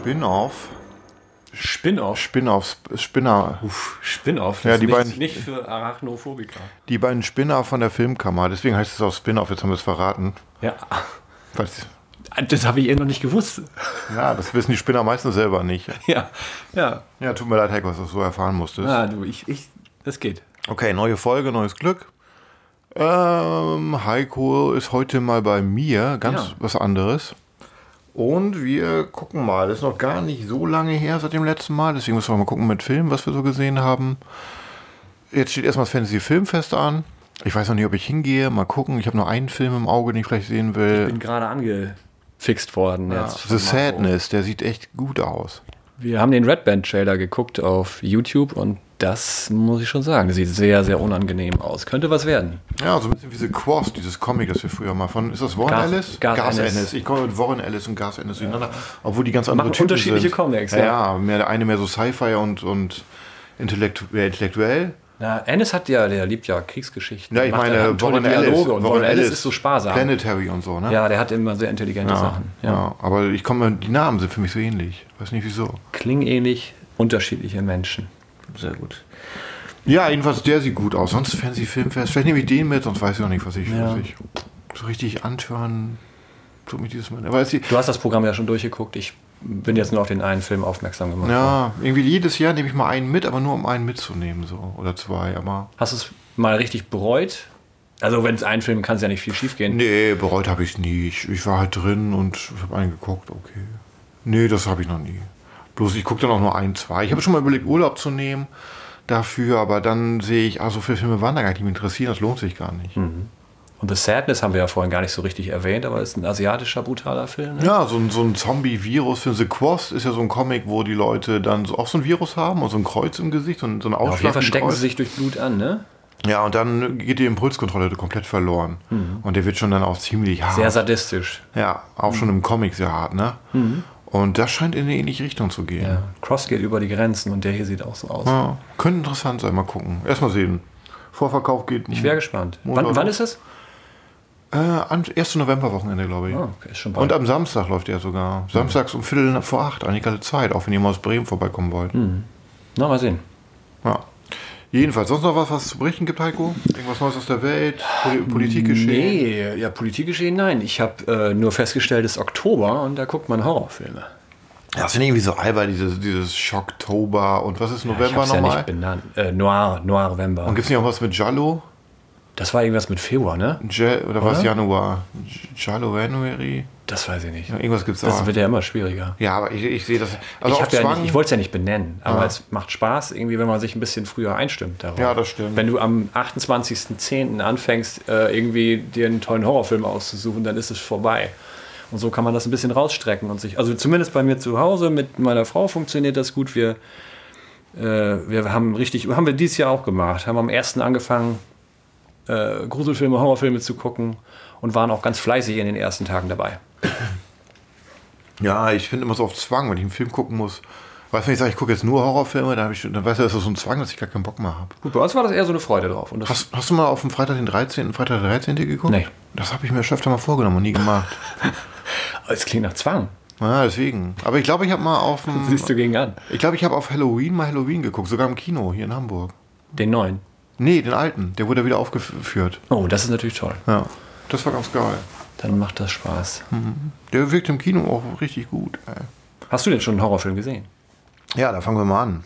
Spin-off. Spin-off? Spin-off, Spinner. Uff, Spin-off. Ja, das die ist nicht, beiden- nicht für Arachnophobiker. Die beiden Spinner von der Filmkammer. Deswegen heißt es auch Spin-off. Jetzt haben wir es verraten. Ja, Was- das habe ich eh noch nicht gewusst. Ja, das wissen die Spinner meistens selber nicht. Ja, ja. Ja, tut mir leid, Heiko, dass du das so erfahren musstest. Ah, du, ich, ich, das geht. Okay, neue Folge, neues Glück. Ähm, Heiko ist heute mal bei mir, ganz Ja. was anderes. Und wir gucken mal, das ist noch gar nicht so lange her seit dem letzten Mal, deswegen müssen wir mal gucken mit Filmen, was wir so gesehen haben. Jetzt steht erstmal das Fantasy Filmfest an. Ich weiß noch nicht, ob ich hingehe, mal gucken. Ich habe nur einen Film im Auge, den ich vielleicht sehen Ich will. bin gerade angefixt worden. Jetzt The. Sadness, der sieht echt gut aus. Wir haben den Red Band Trailer geguckt auf YouTube und das muss ich schon sagen, das sieht sehr, sehr unangenehm aus. Könnte was werden. Ja, so ein bisschen wie The Quast, dieses Comic, das wir früher mal von. Ist das Warren Garth- Ellis? Garth Ennis. Ich komme mit Warren Ellis und Garth Ennis durcheinander. Obwohl die ganz andere Machen Typen unterschiedliche sind. Comics, Ja, ja. ja mehr, der eine mehr so Sci-Fi und, und intellektu äh, intellektuell. Na, Ennis hat ja, der liebt ja Kriegsgeschichten. Ja, ich Macht- meine, Warren Ellis. Und Warren Ellis ist so sparsam. Planetary und so, ne? Ja, der hat immer sehr intelligente ja, Sachen. ja. aber ich komme, die Namen sind für mich so ähnlich. Weiß nicht wieso. Klingen ähnlich, unterschiedliche Menschen. Sehr gut. Ja, jedenfalls der sieht gut aus. Sonst Fancy Filmfest. Vielleicht nehme ich den mit, sonst weiß ich noch nicht, was ich, Ja. was ich so richtig antören. Tut mich dieses Mal. Aber es, Du hast das Programm ja schon durchgeguckt. Ich bin jetzt nur auf den einen Film aufmerksam gemacht. Ja, irgendwie jedes Jahr nehme ich mal einen mit, aber nur um einen mitzunehmen, so. Oder zwei, aber. Hast du es mal richtig bereut? Also, wenn es ein Film kann es ja nicht viel schief gehen. Nee, bereut habe ich es nie. Ich, ich war halt drin und habe einen geguckt, okay. Nee, das habe ich noch nie. Bloß ich gucke dann auch nur ein, zwei. Ich habe schon mal überlegt, Urlaub zu nehmen dafür, aber dann sehe ich, ah, so viele Filme waren da gar nicht, die mich interessieren, das lohnt sich gar nicht. Und The Sadness haben wir ja vorhin gar nicht so richtig erwähnt, aber es ist ein asiatischer, brutaler Film. Ne? Ja, so ein, so ein Zombie-Virus-Film. The Quast ist ja so ein Comic, wo die Leute dann so, auch so ein Virus haben und so ein Kreuz im Gesicht, so ein, so ein Auf jeden Ausschlag Fall im stecken Kreuz. sie sich durch Blut an, ne? Ja, und dann geht die Impulskontrolle komplett verloren. Und der wird schon dann auch ziemlich hart. Sehr sadistisch. ja, auch schon im Comic sehr hart, ne? Und das scheint in eine ähnliche Richtung zu gehen. Ja. Cross geht über die Grenzen und der hier sieht auch so aus. Ja, könnte interessant sein, mal gucken. Erstmal sehen. Vorverkauf geht. Ich wäre gespannt. Wann, wann ist es? Äh, am 1. Novemberwochenende, glaube ich. Oh, okay, ist schon bald. Und am Samstag läuft er sogar. Samstags um Viertel vor acht, eigentlich gerade Zeit, auch wenn ihr mal aus Bremen vorbeikommen wollt. Na, mal sehen. Ja. Jedenfalls, sonst noch was, was zu berichten gibt, Heiko? Irgendwas Neues aus der Welt? Poli Politikgeschehen? Nee, ja, Politikgeschehen, nein. Ich habe äh, nur festgestellt, es ist Oktober und da guckt man Horrorfilme. Ja, das finde ich irgendwie so albern, dieses, dieses Schocktober und was ist ich November ja nochmal? nicht benannt. Äh, Noir, Noir-November. und gibt es nicht auch was mit Jallo? Das war irgendwas mit Februar, ne? Ja, oder was Oder? Januar? January? Das weiß ich nicht. Ja, irgendwas gibt es Das auch. wird ja immer schwieriger. Ja, aber ich, ich sehe das. Also ich ja nicht, ich wollte es ja nicht benennen, aber Ah. es macht Spaß, irgendwie, wenn man sich ein bisschen früher einstimmt darauf. Ja, das stimmt. Wenn du am 28.10. anfängst, äh, irgendwie dir einen tollen Horrorfilm auszusuchen, dann ist es vorbei. Und so kann man das ein bisschen rausstrecken und sich, also zumindest bei mir zu Hause mit meiner Frau funktioniert das gut. Wir, äh, wir haben richtig, haben wir dieses Jahr auch gemacht, haben am 1. angefangen, äh, Gruselfilme, Horrorfilme zu gucken und waren auch ganz fleißig in den ersten Tagen dabei. ja, ich finde immer so auf Zwang, wenn ich einen Film gucken muss. Weißt du, wenn ich sage, ich gucke jetzt nur Horrorfilme, dann, ich, dann weißt du, das ist so ein Zwang, dass ich gar keinen Bock mehr habe. Gut, bei uns war das eher so eine Freude drauf. Hast, hast du mal auf dem Freitag den 13., Freitag der 13. geguckt? Nee. Das habe ich mir öfter mal vorgenommen und nie gemacht. es klingt nach Zwang. ja, deswegen. Aber ich glaube, ich habe mal auf dem, Siehst du gegen an. ich glaube, ich habe auf Halloween mal Halloween geguckt, sogar im Kino hier in Hamburg. Den neuen. Nee, den alten, der wurde wieder aufgeführt. Oh, das ist natürlich toll. Ja, das war ganz geil. Dann macht das Spaß. Der wirkt im Kino auch richtig gut. Ey. Hast du denn schon einen Horrorfilm gesehen? Ja, da fangen wir mal an.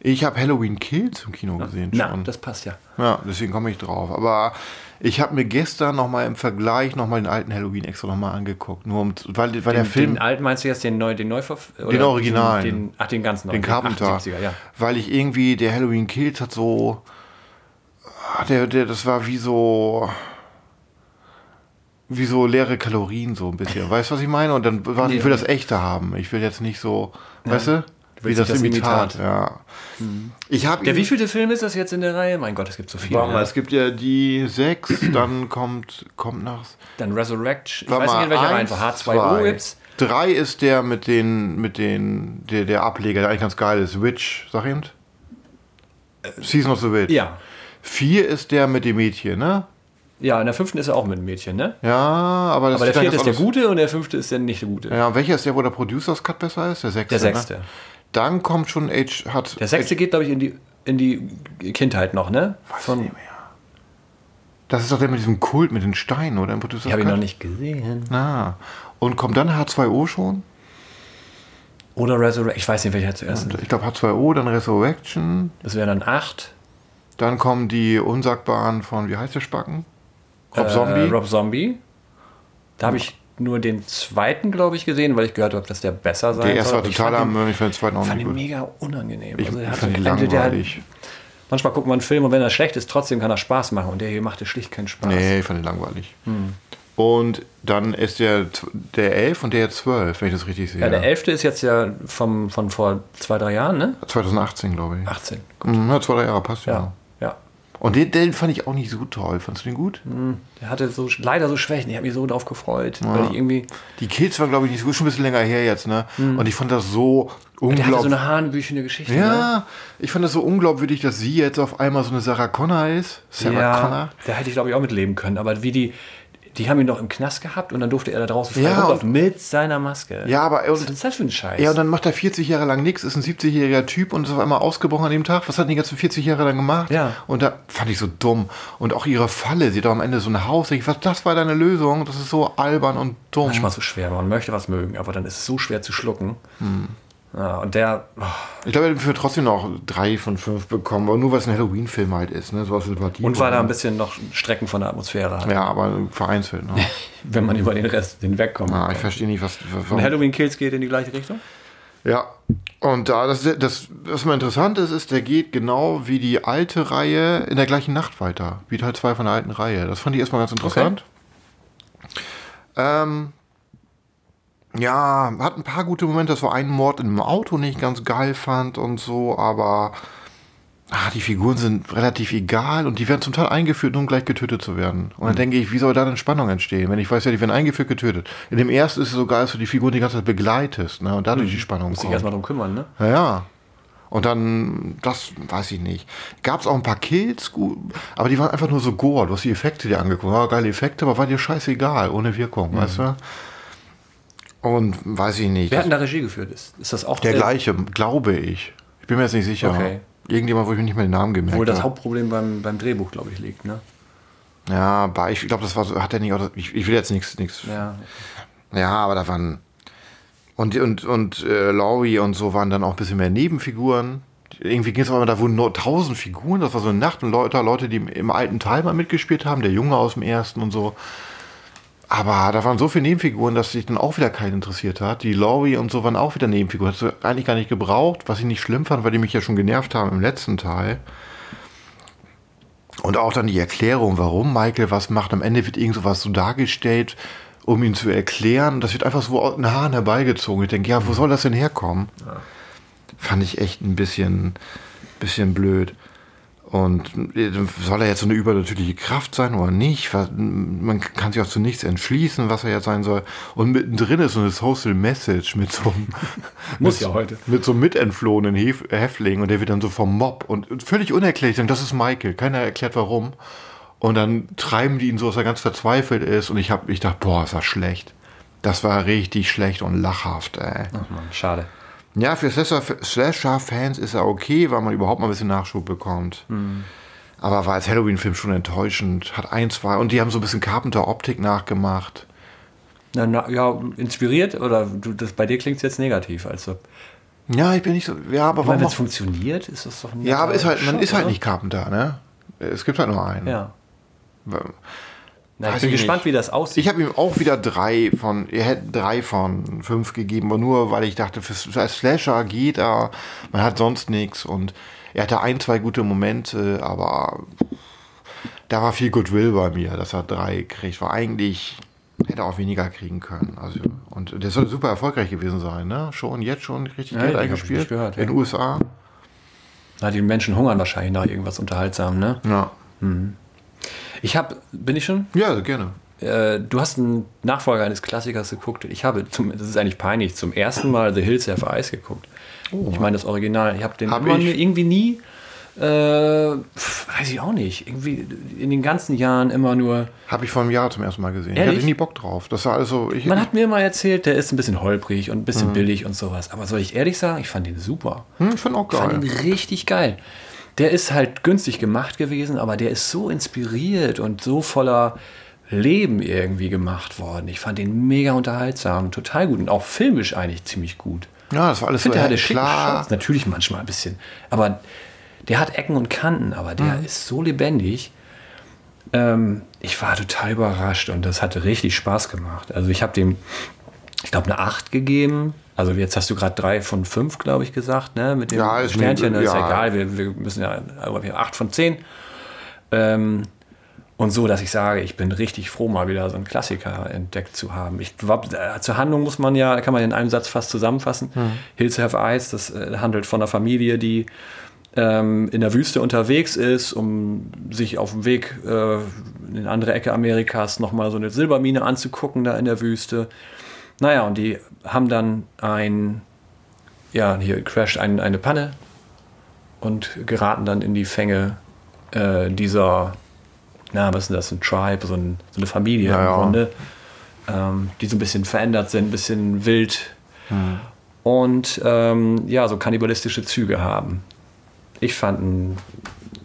Ich habe Halloween Kills im Kino gesehen Na, schon. das passt ja. Ja, deswegen komme ich drauf. Aber ich habe mir gestern nochmal im Vergleich nochmal den alten Halloween extra nochmal angeguckt. Nur um, weil, weil der Den, Film, den alten meinst du jetzt den neu, den Neuverf Den Originalen. Den, ach, den ganz neuen. den Carpenter, 78er, ja. weil ich irgendwie, der Halloween Kills hat so, der, der, das war wie so, wie so leere Kalorien so ein bisschen. Weißt du, was ich meine? Und dann, war, Nee. ich will das echte haben. Ich will jetzt nicht so, weißt du? Wie das, nicht das Imitat. Imitat. Ja. Ich habe Der wievielte Film ist das jetzt in der Reihe? Mein Gott, es gibt so viele. Warte mal, ne? es gibt ja die sechs, dann kommt, kommt nach. Dann Resurrection. Ich Warte weiß nicht, mal, in welcher eins, Reihenfolge. H2O zwei. gibt's. Drei ist der mit den, mit den, der, der Ableger, der eigentlich ganz geil ist. Witch, sag eben. Season of the Witch. Ja. Vier ist der mit dem Mädchen, ne? Ja, in der fünften ist er auch mit einem Mädchen, ne? Ja, aber das Aber der vierte ist der gute und der fünfte ist der nicht der gute. Ja, welcher ist der, wo der Producers Cut besser ist? Der sechste. Der sechste. Ne? Dann kommt schon Age, hat. Der sechste geht, glaube ich, in die, in die Kindheit noch, ne? Von, Das ist doch der mit diesem Kult mit den Steinen, oder? Im Producers habe ich noch nicht gesehen. Ah. Und kommt dann H2O schon? Oder Resurrection. Ich weiß nicht, welcher zuerst ist. Ich glaube H2O, dann Resurrection. Das wäre dann acht. Dann kommen die Unsagbaren von, wie heißt der Spacken? Rob Äh, Zombie. Rob Zombie. Da habe ich nur den zweiten, glaube ich, gesehen, weil ich gehört habe, dass der besser sein der erste soll. war ich total fand ihn- am ich fand den zweiten auch fand nicht ihn gut. mega unangenehm. Ich Also fand ihn hat- langweilig. Manchmal guckt man einen Film und wenn er schlecht ist, trotzdem kann er Spaß machen. Und der hier machte schlicht keinen Spaß. Nee, ich fand ihn langweilig. Und dann ist der, der 11 und der 12, wenn ich das richtig sehe. Ja, der elfte ist jetzt ja vom, von vor zwei, drei Jahren, ne? 2018, glaube ich. 18. Mhm, ja, zwei, drei Jahre passt ja. Ja. Ja. Und den, den fand ich auch nicht so toll. Fandest du den gut? Der hatte so leider so Schwächen. Ich habe mich so drauf gefreut, weil ich irgendwie. Die Kids waren, glaube ich, nicht so gut. Schon ein bisschen länger her jetzt, ne? Und ich fand das so Der hatte so unglaublich. eine hanebüchene Geschichte. Ne? ja, ich fand das so unglaubwürdig, dass sie jetzt auf einmal so eine Sarah Connor ist. Sarah ja, Connor. da hätte ich glaube ich auch mitleben können. Aber wie die, die haben ihn doch im Knast gehabt und dann durfte er da draußen frei Ja, rumlaufen mit seiner Maske. Ja, aber Was und, ist das für ein Scheiß? ja, und dann macht er 40 Jahre lang nichts, ist ein 70-jähriger Typ und ist auf einmal ausgebrochen an dem Tag. Was hat die ganzen 40 Jahre lang gemacht? Ja. Und da fand ich so dumm. Und auch ihre Falle, sie hat doch am Ende so ein Haus. Ich, was, das war deine Lösung? Das ist so albern und dumm. Manchmal so schwer. Man möchte was mögen, aber dann ist es so schwer zu schlucken. Hm. Ja, und der, oh, Ich glaube, er wird trotzdem noch drei von fünf bekommen, aber nur weil es ein Halloween-Film halt ist, ne? So aus Sympathie. und weil er ein bisschen noch Strecken von der Atmosphäre hat, Ja, aber vereinzelt, ne? wenn man über den Rest hinwegkommt. ja, ich verstehe nicht, was. und Halloween Kills geht in die gleiche Richtung? Ja. Und da, das, das, was mal interessant ist, ist, der geht genau wie die alte Reihe in der gleichen Nacht weiter. Wie Teil 2 von der alten Reihe. Das fand ich erstmal ganz interessant. Ähm, ja, hat ein paar gute Momente. Das war ein Mord in einem Auto, den ich ganz geil fand und so, aber ah, die Figuren sind relativ egal und die werden zum Teil eingeführt, nur um gleich getötet zu werden. Und dann denke ich, wie soll da denn Spannung entstehen, wenn ich weiß, ja, die werden eingeführt, getötet. In dem ersten ist es sogar, dass du die Figuren die ganze Zeit begleitest ne, und dadurch die Spannung Muss kommt. erstmal drum kümmern, ne? Ja, ja. Und dann, das weiß ich nicht. Gab es auch ein paar Kills, gut, aber die waren einfach nur so gore. Du hast die Effekte dir angeguckt. Ja, geile Effekte, aber war dir scheißegal, ohne Wirkung, weißt du? Und weiß ich nicht. Wer hat denn da Regie geführt? Ist, ist das auch der gleiche, glaube ich. Ich bin mir jetzt nicht sicher. Okay. Irgendjemand, wo ich mir nicht mehr den Namen gemerkt Obwohl das habe. Hauptproblem beim, beim Drehbuch, glaube ich, liegt, ne? Ja, bei, ich glaube, das war so, hat er nicht, auch- ich, ich will jetzt nichts, nichts. Ja. Ja, aber da waren. Und, und, und äh, Laurie und so waren dann auch ein bisschen mehr Nebenfiguren. Irgendwie ging es aber, da wurden nur tausend Figuren, das war so eine Nacht und Leute, Leute, die im, im alten Teil mal mitgespielt haben, der Junge aus dem ersten und so. Aber da waren so viele Nebenfiguren, dass sich dann auch wieder keinen interessiert hat. Die Laurie und so waren auch wieder Nebenfiguren. Hat sie eigentlich gar nicht gebraucht, was ich nicht schlimm fand, weil die mich ja schon genervt haben im letzten Teil. Und auch dann die Erklärung, warum Michael was macht. Am Ende wird irgend sowas so dargestellt, um ihn zu erklären. Das wird einfach so aus den Haaren herbeigezogen. Ich denke, ja, wo soll das denn herkommen? Fand ich echt ein bisschen, bisschen blöd. Und äh, soll er jetzt so eine übernatürliche Kraft sein oder nicht? Man kann sich auch zu nichts entschließen, was er jetzt sein soll. Und mittendrin ist so eine Social Message mit so einem, Muss ja heute. mit so einem mitentflohenen Hef Häftling und der wird dann so vom Mob und völlig unerklärlich sagen, das ist Michael. Keiner erklärt warum. Und dann treiben die ihn so, dass er ganz verzweifelt ist. Und ich habe, ich dachte, boah, ist das schlecht. Das war richtig schlecht und lachhaft, ey. Ach man, schade. Ja, für Slasher- Slasher-Fans ist er okay, weil man überhaupt mal ein bisschen Nachschub bekommt. Aber war als Halloween-Film schon enttäuschend. Hat ein, zwei. Und die haben so ein bisschen Carpenter-Optik nachgemacht. Na, na, ja, inspiriert oder du, das, bei dir klingt es jetzt negativ. Also, Ja, ich bin nicht so. Ja, aber wenn es funktioniert, ist das doch ein Ja, aber ist halt, man Schock, ist halt oder? nicht Carpenter, ne? Es gibt halt nur einen. Ja. Na, Weiß ich bin ich gespannt, nicht. wie das aussieht. Ich habe ihm auch wieder drei von, ihr hättet drei von fünf gegeben, aber nur weil ich dachte, für als Slasher geht er, man hat sonst nichts und er hatte ein, zwei gute Momente, aber da war viel Goodwill bei mir, dass er drei kriegt. War eigentlich, hätte er auch weniger kriegen können. Also, und der soll super erfolgreich gewesen sein, ne? Schon, jetzt schon richtig Ja, Geld eingespielt. gehört, in ja. den USA. Na, die Menschen hungern wahrscheinlich nach irgendwas Unterhaltsam, ne? Ja. Ich habe, bin ich schon? Ja, gerne. Äh, du hast einen Nachfolger eines Klassikers geguckt. Ich habe, zum, das ist eigentlich peinlich, zum ersten Mal The Hills Have Eyes geguckt. Ich meine das Original. Ich habe den Hab ich. irgendwie nie Äh, weiß ich auch nicht. Irgendwie in den ganzen Jahren immer nur. Habe ich vor einem Jahr zum ersten Mal gesehen. Ehrlich? Ich hatte nie Bock drauf. Das war also. Ich, Man hat mir immer erzählt, der ist ein bisschen holprig und ein bisschen billig und sowas. Aber soll ich ehrlich sagen, ich fand ihn super. hm, ich fand auch Ich fand geil. ihn richtig geil. Der ist halt günstig gemacht gewesen, aber der ist so inspiriert und so voller Leben irgendwie gemacht worden. Ich fand ihn mega unterhaltsam, total gut und auch filmisch eigentlich ziemlich gut. Ja, das war alles Ich finde, so der hatte klar. Shots. Natürlich manchmal ein bisschen. Aber der hat Ecken und Kanten, aber der Mhm. ist so lebendig. Ähm, ich war total überrascht und das hatte richtig Spaß gemacht. Also ich habe dem, ich glaube, eine 8 gegeben. Also jetzt hast du gerade 3 von 5, glaube ich, gesagt, ne? Mit dem Ja, mir- Sternchen, das ist ja. egal. Wir, wir müssen ja, aber wir 8 von 10. Ähm, und so, dass ich sage, ich bin richtig froh, mal wieder so einen Klassiker entdeckt zu haben. Ich glaub, äh, zur Handlung muss man ja, kann man in einem Satz fast zusammenfassen. Hills Have Eyes, das äh, handelt von einer Familie, die ähm, in der Wüste unterwegs ist, um sich auf dem Weg äh, in eine andere Ecke Amerikas nochmal so eine Silbermine anzugucken, da in der Wüste. Naja, und die haben dann ein, ja, hier crasht ein, eine Panne und geraten dann in die Fänge äh, dieser, na, was ist denn das, ein Tribe, so, ein, so eine Familie Ja, im. Grunde, ähm, die so ein bisschen verändert sind, ein bisschen wild Hm. und ähm, ja, so kannibalistische Züge haben. Ich fand ihn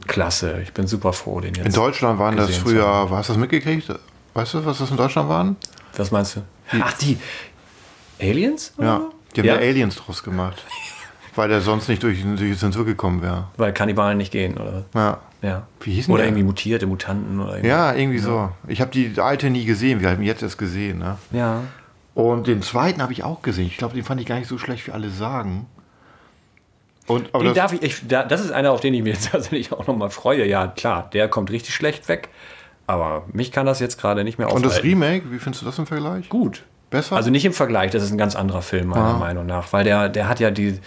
klasse. Ich bin super froh, den jetzt. In Deutschland waren das früher. Hast du das mitgekriegt? Weißt du, was das in Deutschland waren? Was meinst du? Ach, die Aliens? oder Ja. Die haben ja? Aliens draus gemacht. Weil der sonst nicht durch, durch die Zensur gekommen wäre. Weil Kannibalen nicht gehen, oder? Ja. Ja. Wie hießen Oder der? irgendwie mutierte Mutanten oder irgendwie. Ja, irgendwie so. Ich habe die alte nie gesehen. Wir haben ihn jetzt erst gesehen. Ne? Ja. Und den zweiten habe ich auch gesehen. Ich glaube, den fand ich gar nicht so schlecht, wie alle sagen. Und, aber Den das, darf ich, ich, da, das ist einer, auf den ich mich jetzt tatsächlich auch nochmal freue. Ja, klar, der kommt richtig schlecht weg. Aber mich kann das jetzt gerade nicht mehr und das aufhalten. Remake, wie findest du das im Vergleich? Gut. Besser? Also nicht im Vergleich, das ist ein ganz anderer Film, meiner Ah. Meinung nach. Weil der, der hat ja die,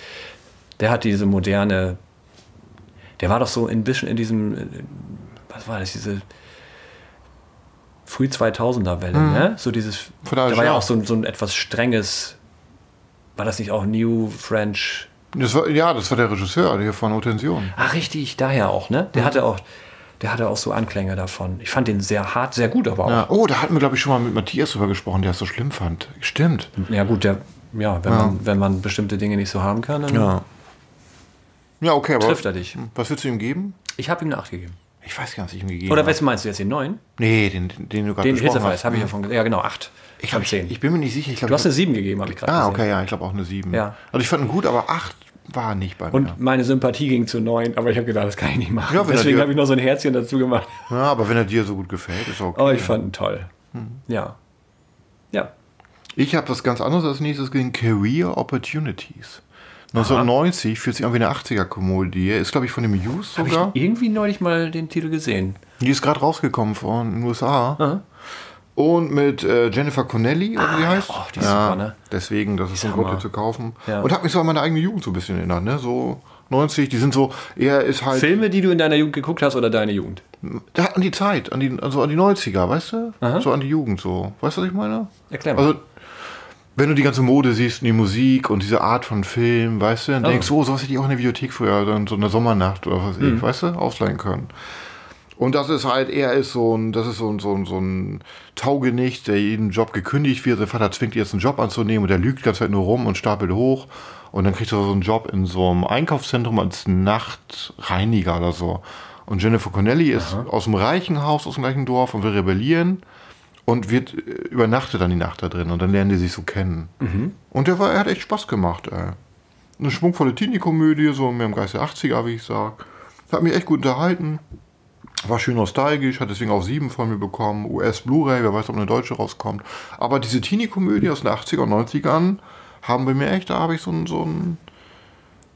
der hat diese moderne, der war doch so ein bisschen in diesem, was war das, diese früh 2000er Welle, ne? So dieses, da war ja auch so, ein- so ein etwas strenges, war das nicht auch New French? Das war, ja, das war der Regisseur hier von Hotension. Ach, richtig, daher auch, ne? Der hatte auch, der hatte auch so Anklänge davon. Ich fand den sehr hart, sehr gut, aber auch. Ja. Oh, da hatten wir, glaube ich, schon mal mit Matthias drüber gesprochen, der es so schlimm fand. Stimmt. Ja, gut, der, ja, wenn, Ja. Man, wenn man bestimmte Dinge nicht so haben kann, dann Ja. Ja, okay, aber. trifft er dich. Was würdest du ihm geben? Ich habe ihm eine 8 gegeben. Ich weiß gar nicht, was ich ihm gegeben Oder habe. was meinst du jetzt, den 9? Nee, den, den, den du gerade Den hast. habe ich ja von Ja, genau, 8. Ich, hab, 10. ich bin mir nicht sicher. Ich glaub, du hast ich eine 7 gegeben, habe ich gerade Ah, gesehen. okay, ja, ich glaube auch eine 7. Ja. Also ich fand ihn gut, aber 8 war nicht bei mir. Und meine Sympathie ging zu 9, aber ich habe gedacht, das kann ich nicht machen. Ja, Deswegen habe ich noch so ein Herzchen dazu gemacht. ja, aber wenn er dir so gut gefällt, ist okay. Aber Oh, ich fand ihn toll. Ja. Ja. Ich habe was ganz anderes als nächstes gesehen, Career Opportunities. 1990 fühlt sich an wie eine 80er-Komödie. Ist, glaube ich, von dem Hughes sogar. ich irgendwie neulich mal den Titel gesehen. Die ist gerade rausgekommen von den USA. Aha. Und mit äh, Jennifer Connelly, oder wie die ja. heißt. Oh, die ist super, ne? Deswegen, das ist so ein Hammer. Grund, die zu kaufen. Ja. Und hat mich so an meine eigene Jugend so ein bisschen erinnert, ne? So 90, die sind so, er ist halt. Filme, die du in deiner Jugend geguckt hast oder deine Jugend? Der hat an die Zeit, an die, also an die 90er, weißt du? Aha. So an die Jugend so. Weißt du, was ich meine? Erklär mal. Also, wenn du die ganze Mode siehst und die Musik und diese Art von Film, weißt du, dann Oh. denkst du, oh, sowas hätte ich auch in der Videothek früher, dann so eine Sommernacht oder was weiß Mhm. ich, weißt du, ausleihen können. Und das ist halt, er ist so ein, das ist so ein, so ein, so ein Taugenicht, der jeden Job gekündigt wird. Sein Vater zwingt ihn jetzt einen Job anzunehmen und der lügt die ganze Zeit nur rum und stapelt hoch. Und dann kriegt er so einen Job in so einem Einkaufszentrum als Nachtreiniger oder so. Und Jennifer Connelly ist aus dem reichen Haus, aus dem gleichen Dorf und will rebellieren und wird äh, übernachtet dann die Nacht da drin und dann lernen die sich so kennen. Und der war, er hat echt Spaß gemacht, ey. Eine schwungvolle Teenie-Komödie, so mehr im Geist der 80er, wie ich sag. Hat mich echt gut unterhalten. War schön nostalgisch, hat deswegen auch sieben von mir bekommen. US Blu-ray, wer weiß, ob eine deutsche rauskommt. Aber diese Teenie-Komödie aus den 80er und 90ern haben bei mir echt, da habe ich so ein, so ein.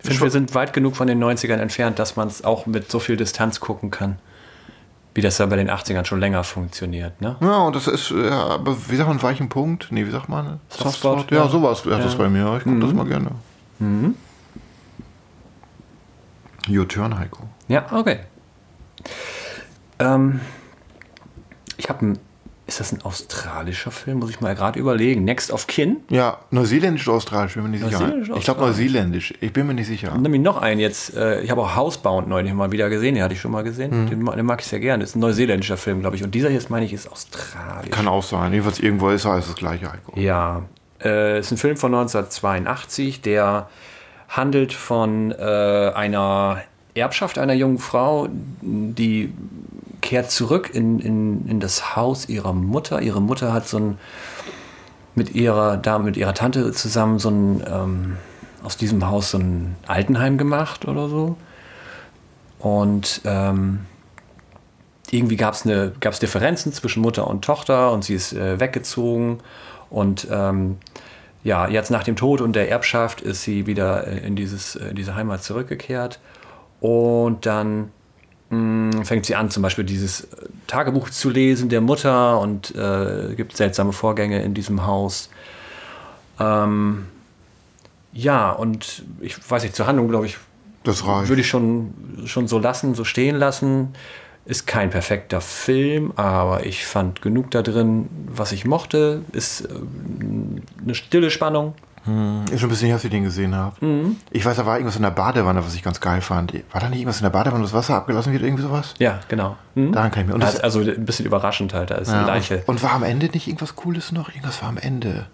Ich finde, wir sind weit genug von den 90ern entfernt, dass man es auch mit so viel Distanz gucken kann. Wie das ja bei den 80ern schon länger funktioniert, ne? Ja, und das ist, ja, aber wie sagt man, weichen Punkt? Nee, wie sagt man? Softspot, Ja, ja. sowas wäre das bei mir. Ich gucke das mal gerne. Your turn, Heiko. Ja, okay. Ähm, ich habe einen ist das ein australischer Film? Muss ich mal gerade überlegen. Next of Kin. Ja, neuseeländisch oder australisch, bin mir nicht sicher. Ich glaube neuseeländisch. Ich bin mir nicht sicher. Nämlich noch einen jetzt. Äh, ich habe auch Housebound neulich mal wieder gesehen. Den hatte ich schon mal gesehen. Den, ma- den mag ich sehr gerne. Das ist ein neuseeländischer Film, glaube ich. Und dieser hier, ist, meine ich, ist australisch. Kann auch sein. Jedenfalls irgendwo ist er alles das gleiche. Heiko. Ja, äh, ist ein Film von 1982, der handelt von äh, einer Erbschaft einer jungen Frau, die kehrt zurück in, in, in das Haus ihrer Mutter. Ihre Mutter hat so ein mit ihrer da mit ihrer Tante zusammen so ein ähm, aus diesem Haus so ein Altenheim gemacht oder so. Und ähm, irgendwie gab es gab's Differenzen zwischen Mutter und Tochter und sie ist äh, weggezogen. Und ähm, ja, jetzt nach dem Tod und der Erbschaft ist sie wieder äh, in, dieses, äh, in diese Heimat zurückgekehrt. Und dann fängt sie an, zum Beispiel dieses äh, Tagebuch zu lesen der Mutter und äh, gibt seltsame Vorgänge in diesem Haus. Ähm, ja, und ich weiß nicht, zur Handlung, glaube ich, Das reicht. würde ich schon, schon so lassen, so stehen lassen. Ist kein perfekter Film, aber ich fand genug da drin, was ich mochte. Ist äh, eine stille Spannung. Ist schon ein bisschen her, als ich den gesehen habe. Mhm. Ich weiß, da war irgendwas in der Badewanne, was ich ganz geil fand. War da nicht irgendwas in der Badewanne, wo das Wasser abgelassen wird, irgendwie sowas? Ja, genau. Mhm. Daran kann ich mir. Und, das, Also ein bisschen überraschend halt, da ist ja, eine Leiche. und, und war am Ende nicht irgendwas Cooles noch? Irgendwas war am Ende.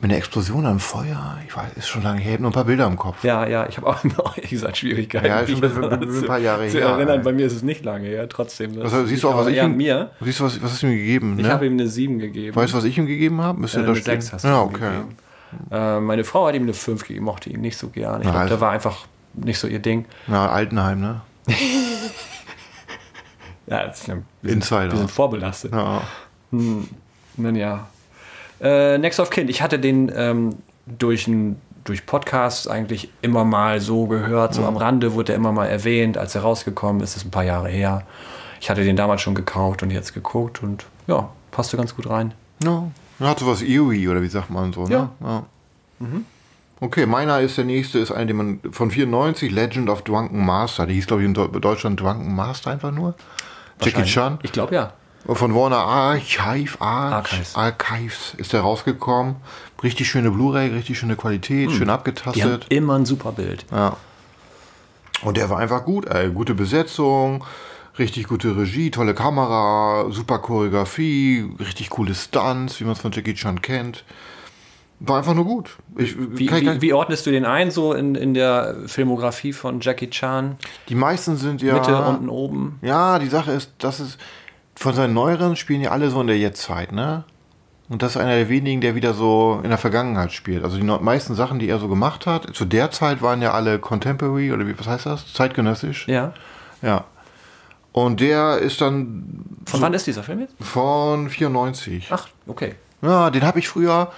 Mit einer Explosion am Feuer. Ich weiß, ist schon lange her. Ich habe nur ein paar Bilder im Kopf. Ja, ja, ich habe auch ehrlich gesagt, Schwierigkeiten. Ja, schon ein- ein zu- paar Jahre zu her, erinnern. ey. Bei mir ist es nicht lange her, trotzdem. Das Also, siehst du auch, was ich ihm, mir. Siehst du, was, was hast du ihm gegeben? Ich Ne? habe ihm eine 7 gegeben. Weißt du, was ich ihm gegeben habe? Müsste Äh, da eine stehen. 6 hast du ja, okay. gegeben. Äh, meine Frau hat ihm eine 5 gegeben, mochte ihn nicht so gerne. Ich Na, glaube, da war einfach nicht so ihr Ding. Ja, Altenheim, ne? Ja, das ist sind, Insider. Wir sind vorbelastet. Ja. Nun ja. Äh, Next of Kind. Ich hatte den ähm, durch, ein, durch Podcasts eigentlich immer mal so gehört. So am Rande wurde er immer mal erwähnt. Als er rausgekommen ist, ist ein paar Jahre her. Ich hatte den damals schon gekauft und jetzt geguckt und ja, passte ganz gut rein. Ja. Hat sowas Eerie, oder wie sagt man so, ne? Ja. ja. Okay, meiner ist der nächste, ist einer, den man von 94, Legend of Drunken Master. Die hieß, glaube ich, in Deu- Deutschland Drunken Master einfach nur. Jackie. Chan. Ich glaube ja. Von Warner Archive, Arch, Archives. Archives ist der rausgekommen. Richtig schöne Blu-ray, richtig schöne Qualität, schön Die haben abgetastet. immer ein super Bild. Ja. Und der war einfach gut, ey. Gute Besetzung, richtig gute Regie, tolle Kamera, super Choreografie, richtig coole Stunts, wie man es von Jackie Chan kennt. War einfach nur gut. Ich, Wie, wie, wie ordnest du den ein, so in, in der Filmografie von Jackie Chan? die meisten sind ja. Mitte, unten, oben? Ja, die Sache ist, das ist. Von seinen neueren spielen ja alle so in der Jetztzeit, ne? Und das ist einer der wenigen, der wieder so in der Vergangenheit spielt. Also die meisten Sachen, die er so gemacht hat, zu der Zeit waren ja alle Contemporary oder wie, was heißt das? Zeitgenössisch. Ja. Ja. Und der ist dann Von wann ist dieser Film jetzt? von 94. Ach, okay. Ja, den habe ich früher.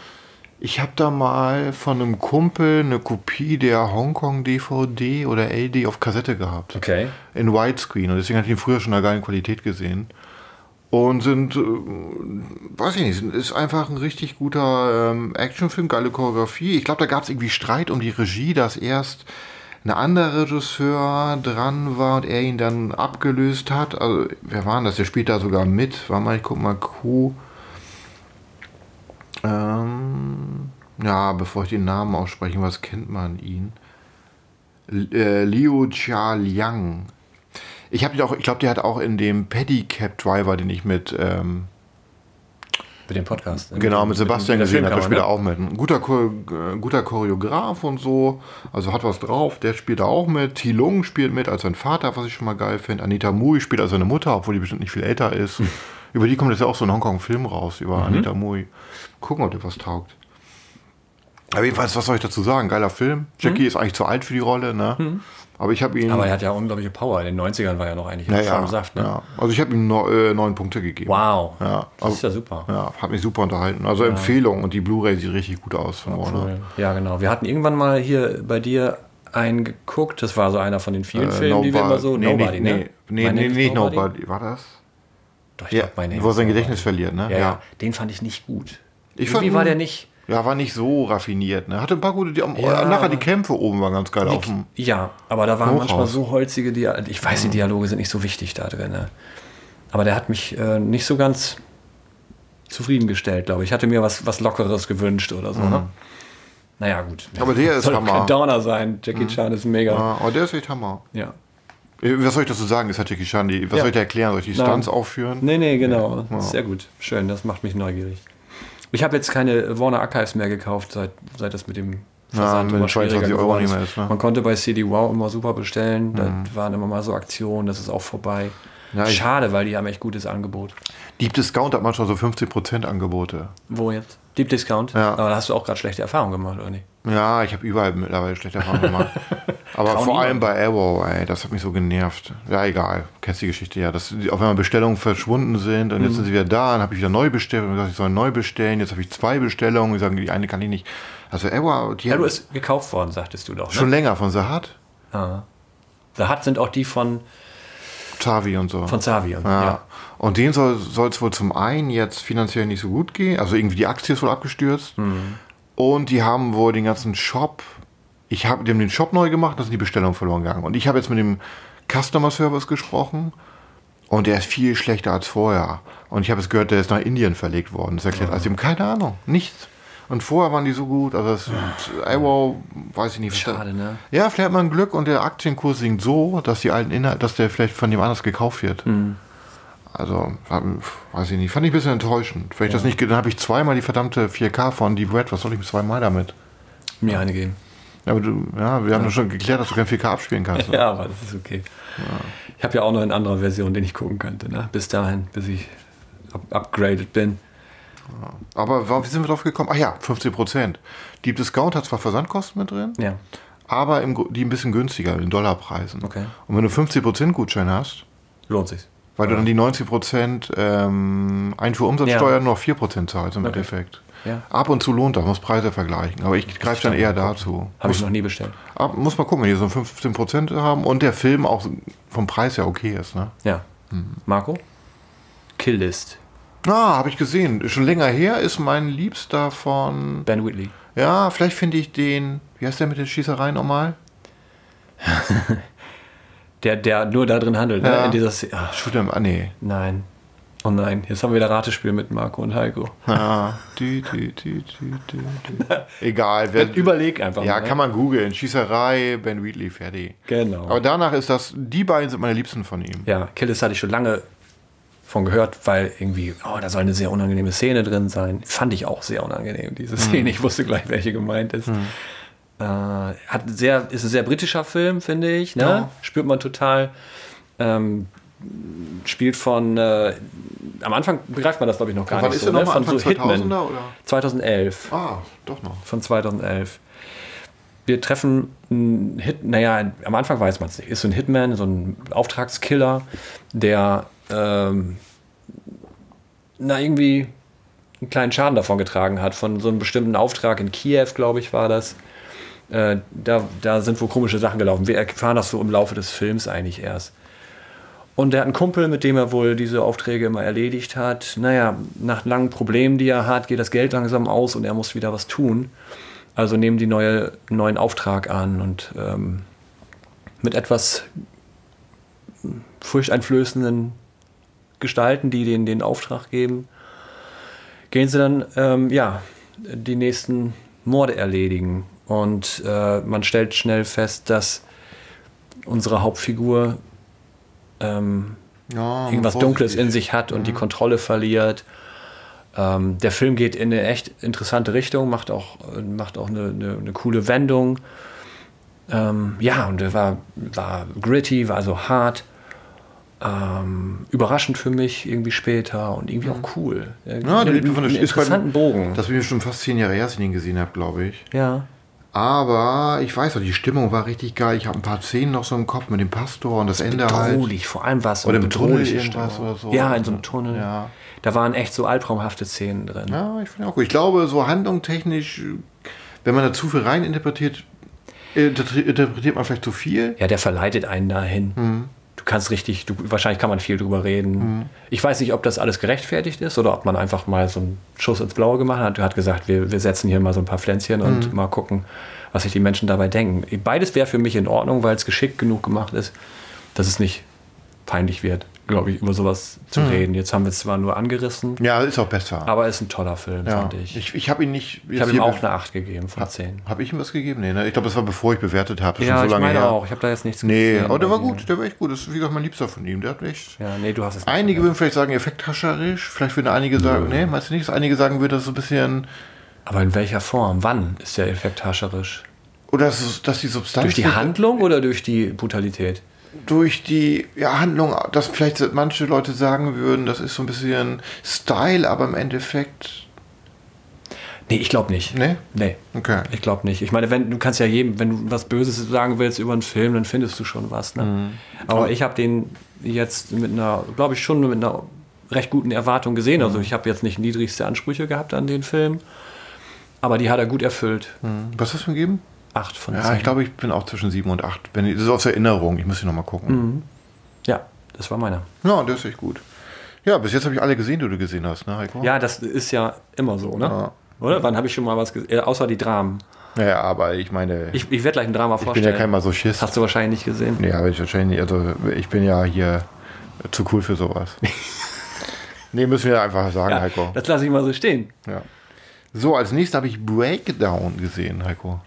Ich habe da mal von einem Kumpel eine Kopie der Hongkong DVD oder LD auf Kassette gehabt. Okay. In Widescreen. Und deswegen hatte ich ihn früher schon in einer geilen Qualität gesehen. Und sind, äh, weiß ich nicht, ist einfach ein richtig guter ähm, Actionfilm, geile Choreografie. Ich glaube, da gab es irgendwie Streit um die Regie, dass erst ein anderer Regisseur dran war und er ihn dann abgelöst hat. Also, wer war denn das? Der spielt da sogar mit. War mal, ich guck mal, Q. Ähm, ja, bevor ich den Namen ausspreche, was kennt man ihn? Äh, Liu Chia Liang. Ich habe auch, ich glaube, der hat auch in dem Pedicab Driver, den ich mit mit Mit dem Podcast. Genau, mit Sebastian der gesehen hat. Er Filmkammer, ne? auch mit. Ein guter, Chor- äh, guter Choreograf und so. Also hat was drauf. Der spielt da auch mit. Thi Lung spielt mit als sein Vater, was ich schon mal geil finde. Anita Mui spielt als seine Mutter, obwohl die bestimmt nicht viel älter ist. über die kommt jetzt ja auch so ein Hongkong-Film raus, über Mhm. Anita Mui. Gucken, ob der was taugt. Aber jedenfalls, was soll ich dazu sagen? Geiler Film. Jackie ist eigentlich zu alt für die Rolle, ne? Aber ich habe ihn. Mhm. Aber er hat ja unglaubliche Power. In den 90ern war er noch eigentlich naja, schon Saft, ne? ja. Also ich habe ihm no, äh, neun Punkte gegeben. Wow. Ja, Das ist ja super. Ja, hat mich super unterhalten. Also Empfehlung und die Blu-ray sieht richtig gut aus von Warner. Cool. Ja, genau. Wir hatten irgendwann mal hier bei dir einen geguckt. Das war so einer von den vielen Filmen, die wir immer so. nee, Nobody, nee, ne? Nee, nee, nee, Nobody? Nobody. War das? Doch, ich Ja, glaub, mein Name wo er sein Nobody. Gedächtnis verliert, ne? Ja, ja. Den fand ich nicht gut. Ich Irgendwie fand- war der nicht. Ja, war nicht so raffiniert, ne? Hatte ein paar gute, die, Ja, nachher die Kämpfe oben waren ganz geil auf dem. Ja, aber da waren Hochhaus. manchmal so holzige Dialoge. Ich weiß, die Dialoge sind nicht so wichtig da drin. Ne? Aber der hat mich äh, nicht so ganz zufriedengestellt, glaube ich. Ich hatte mir was, was Lockeres gewünscht oder so. Ne? Naja, gut. Aber der ist Soll Hammer. kein Downer sein. Jackie Chan ist mega. Ja, aber der ist echt Hammer. Ja. Äh, Was soll ich dazu sagen? Das hat Jackie Chan. Die, was Ja. soll ich da erklären? Soll ich die. Stunts aufführen? Nee, nee, genau. Ja. Sehr gut. Schön, das macht mich neugierig. Ich habe jetzt keine Warner Archives mehr gekauft, seit, seit das mit dem Versand mit immer den 22 schwieriger Euro mehr ist, ne? Man konnte bei CD Wow immer super bestellen. Da waren immer mal so Aktionen, das ist auch vorbei. Ja, Schade, weil die haben echt gutes Angebot. Deep Discount hat manchmal so 15% Angebote. Wo jetzt? Deep Discount? Ja. Aber da hast du auch gerade schlechte Erfahrungen gemacht, oder nicht? Ja, ich habe überall mittlerweile schlechte Erfahrungen gemacht. Aber Trau vor niemand. allem bei Arrow, ey, das hat mich so genervt. Ja, egal. Kennst die Geschichte ja. Dass auf einmal Bestellungen verschwunden sind und Mhm. jetzt sind sie wieder da, dann habe ich wieder neu bestellt und gesagt, ich soll neu bestellen. Jetzt habe ich zwei Bestellungen. Die sagen, die eine kann ich nicht. Also Arrow, die du ist gekauft worden, sagtest du doch. Ne? schon länger von Sahat, Ah. The Hut sind auch die von, Tavi und so. von Savion. ja. Ja. Und denen soll es wohl zum einen jetzt finanziell nicht so gut gehen. Also irgendwie die Aktie ist wohl abgestürzt. Mhm. Und die haben wohl den ganzen Shop. Ich habe dem den Shop neu gemacht, da sind die Bestellungen verloren gegangen. Und ich habe jetzt mit dem Customer Service gesprochen. Und der ist viel schlechter als vorher. Und ich habe jetzt gehört, der ist nach Indien verlegt worden. Das erklärt, also die haben keine Ahnung, nichts. Und vorher waren die so gut. Also das Arrow, weiß ich nicht. Schade, ne? Ja, vielleicht hat man Glück und der Aktienkurs sinkt so, dass die alten Inhalt, dass der vielleicht von dem anders gekauft wird. Hm. Also, weiß ich nicht. Fand ich ein bisschen enttäuschend. Wenn ich das nicht, dann habe ich zweimal die verdammte 4K von Deep Red. Was soll ich mit zweimal damit? Mir eine geben. Ja, aber du, ja, wir haben doch schon geklärt, dass du kein 4K abspielen kannst. ne? Ja, aber das ist okay. Ich habe ja auch noch eine andere Version, den ich gucken könnte. Ne? Bis dahin, bis ich up upgraded bin. Aber warum, wie sind wir drauf gekommen? Ach ja, 50 Prozent. Deep Discount hat zwar Versandkosten mit drin, Ja. aber im, die ein bisschen günstiger in Dollarpreisen. Okay. Und wenn du 50 Prozent Gutschein hast, Lohnt sich. weil du dann die 90 Prozent ähm, Einfuhrumsatzsteuer Ja. nur noch 4 Prozent zahlst im Okay. Endeffekt. Ja. Ab und zu lohnt das, muss Preise vergleichen. Aber ich greife dann eher dazu. Habe ich noch nie bestellt. ab, muss mal gucken, wenn die so 15 Prozent haben und der Film auch vom Preis her okay ist. Ne? Ja. Marco? Killlist. Ah, habe ich gesehen. Schon länger her ist mein Liebster von. Ben Whitley. Ja, vielleicht finde ich den. Wie heißt der mit den Schießereien nochmal? Der, der nur da drin handelt. Ne? Ja. In dieser Szene. Ach, Shoot 'em- Ah, nee. nein. Oh nein. Jetzt haben wir wieder Ratespiel mit Marco und Heiko. Ah, dü, dü, dü, dü. Egal. Wer, Überleg einfach ja, mal. kann man googeln. Schießerei, Ben Wheatley, fertig. Genau. Aber danach ist das. Die beiden sind meine Liebsten von ihm. Ja, Killis hatte ich schon lange von gehört, weil irgendwie, oh, da soll eine sehr unangenehme Szene drin sein. Fand ich auch sehr unangenehm, diese Szene. Ich wusste gleich, welche gemeint ist. Äh, hat sehr, ist ein sehr britischer Film, finde ich. Ne? Ja. Spürt man total. Ähm, spielt von, äh, am Anfang begreift man das, glaube ich, noch gar Wann nicht ist so. Ne? Von so 2000er Hitman. oder? 2011 Ah, doch noch. von 2011. Wir treffen einen Hit, naja, am Anfang weiß man es nicht, ist so ein Hitman, so ein Auftragskiller, der ähm, na irgendwie einen kleinen Schaden davon getragen hat, von so einem bestimmten Auftrag in Kiew, glaube ich, war das. Äh, da, da sind wohl komische Sachen gelaufen. Wir erfahren das so im Laufe des Films eigentlich erst. Und der hat einen Kumpel, mit dem er wohl diese Aufträge immer erledigt hat. Naja, nach langen Problemen, die er hat, geht das Geld langsam aus und er muss wieder was tun. Also nehmen die neue, neuen Auftrag an und ähm, mit etwas furchteinflößenden Gestalten, die denen den Auftrag geben, gehen sie dann ähm, ja, die nächsten Morde erledigen. Und äh, man stellt schnell fest, dass unsere Hauptfigur ähm, Ja, irgendwas. Dunkles in sich hat und die Kontrolle verliert. Ähm, der Film geht in eine echt interessante Richtung, macht auch, macht auch eine, eine, eine coole Wendung. Ähm, ja, und er war, war gritty, war so hart. Ähm, überraschend für mich irgendwie später und irgendwie auch cool. Ja, der Liebe von der bei- interessanten Bogen. Das bin ich schon fast zehn Jahre her, als ich ihn gesehen habe, glaube ich. ja. Aber ich weiß noch, die Stimmung war richtig geil. Ich habe ein paar Szenen noch so im Kopf mit dem Pastor und das Ende halt. Bedrohlich, vor allem war es so Oder im Tunnel irgendwas oder so. Ja, in so einem Tunnel. Ja. Da waren echt so albtraumhafte Szenen drin. Ja, ich finde auch gut. Ich glaube, so handlungstechnisch, wenn man da zu viel rein interpretiert, interpre- interpretiert man vielleicht zu viel. Ja, der verleitet einen dahin. Mhm. Du kannst richtig, du, wahrscheinlich kann man viel drüber reden. Ich weiß nicht, ob das alles gerechtfertigt ist oder ob man einfach mal so einen Schuss ins Blaue gemacht hat. Er hat gesagt, wir, wir setzen hier mal so ein paar Pflänzchen und Mhm. mal gucken, was sich die Menschen dabei denken. Beides wäre für mich in Ordnung, weil es geschickt genug gemacht ist, dass es nicht peinlich wird. Glaube ich, über sowas zu reden. Jetzt haben wir es zwar nur angerissen, Ja, ist auch besser. aber ist ein toller Film, ja. fand ich. Ich, ich habe ihn nicht. Ich habe ihm auch eine 8 gegeben von 10. Habe ich ihm was gegeben? Nee, ne? Ich glaube, das war bevor ich bewertet habe. Ist Ja, schon ich so lange meine her. auch. Ich habe da jetzt nichts Nee, aber der war gut. Der war echt gut. Das ist wie gesagt mein Liebster von ihm. Der hat echt. Ja, nee, du hast es Einige würden vielleicht sagen, effekthascherisch. Vielleicht würden einige sagen, nee, meinst du nicht? dass Einige sagen, würde das so ein bisschen. Aber in welcher Form? Wann ist der Effekt hascherisch? Oder dass, es- dass die Substanz. Durch die Handlung oder durch die Brutalität? Durch die ja, Handlung, dass vielleicht manche Leute sagen würden, das ist so ein bisschen Style, aber im Endeffekt. Nee, ich glaube nicht. Nee? Nee. Okay. Ich glaube nicht. Ich meine, wenn du kannst ja jedem, wenn du was Böses sagen willst über einen Film, dann findest du schon was. Ne? Mhm. Aber ich habe den jetzt mit einer, glaube ich, schon mit einer recht guten Erwartung gesehen. Mhm. Also ich habe jetzt nicht niedrigste Ansprüche gehabt an den Film, aber die hat er gut erfüllt. Was hast du mir gegeben? Acht von Ja, zehn. ich glaube, ich bin auch zwischen sieben und acht. Wenn, ich- das ist aus Erinnerung. Ich muss hier nochmal gucken. Ja, das war meiner. Ja, der ist echt gut. Ja, bis jetzt habe ich alle gesehen, die du gesehen hast, ne, Heiko? Ja, das ist ja immer so, ne? Ja. Oder? Wann habe ich schon mal was gesehen? Äh, außer die Dramen. Ja, aber ich meine, ich, Ich, ich werde gleich ein Drama bin vorstellen. ja kein Masochist. Hast du wahrscheinlich nicht gesehen. Nee, aber ich wahrscheinlich, also ich bin ja hier zu cool für sowas. nee, müssen wir einfach sagen, Ja, Heiko. das lasse ich mal so stehen. Ja. So, als nächstes habe ich Breakdown gesehen, Heiko.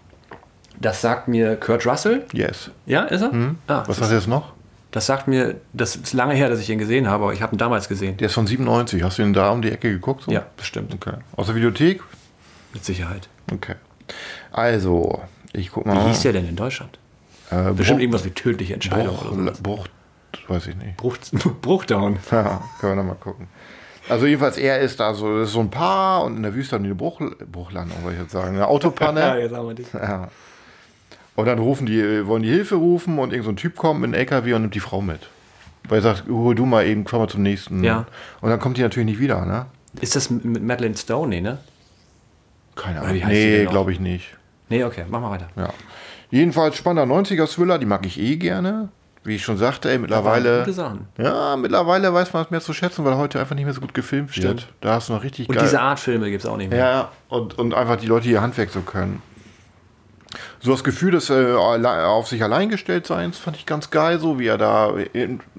Das sagt mir Kurt Russell. Yes. Ja, ist er? Ah, Was hast du jetzt noch? das sagt mir, das ist lange her, dass ich ihn gesehen habe, aber ich habe ihn damals gesehen. Der ist von 97. Hast du ihn da um die Ecke geguckt? So? Ja, bestimmt. Okay. Aus der Videothek? Mit Sicherheit. Okay. Also, ich guck Wie mal. hieß der denn in Deutschland? Äh, Bestimmt Bruch, irgendwas wie tödliche Entscheidung Bruch, oder so. Bruch, weiß ich nicht. Bruch, Bruchdown. Ja, können wir nochmal gucken. Also jedenfalls, er ist da so, das ist so ein Paar und in der Wüste haben die eine Bruch, Bruchlandung, wollte ich jetzt sagen, eine Autopanne. jetzt haben wir dich. ja. Und dann rufen die, wollen die Hilfe rufen und irgend so ein Typ kommt mit einem LKW und nimmt die Frau mit. Weil er sagt, hol du mal eben, fahr mal zum nächsten. Ja. Und dann kommt die natürlich nicht wieder, ne? Ist das mit Madeleine Stone? Nee, ne? Keine Ahnung. Nee, glaube ich nicht. Nee, okay, mach mal weiter. Ja. Jedenfalls spannender 90er-Thriller, die mag ich eh gerne. Wie ich schon sagte, ey, Gute mittlerweile. Sachen. Ja, mittlerweile weiß man es mehr zu schätzen, weil heute einfach nicht mehr so gut gefilmt wird. Stimmt. Da hast du noch richtig Und geil. diese Art Filme gibt es auch nicht mehr. Ja, und, und einfach die Leute, ihr Handwerk so können. So das Gefühl, dass äh, auf sich allein gestellt sein, das fand ich ganz geil, so wie er da,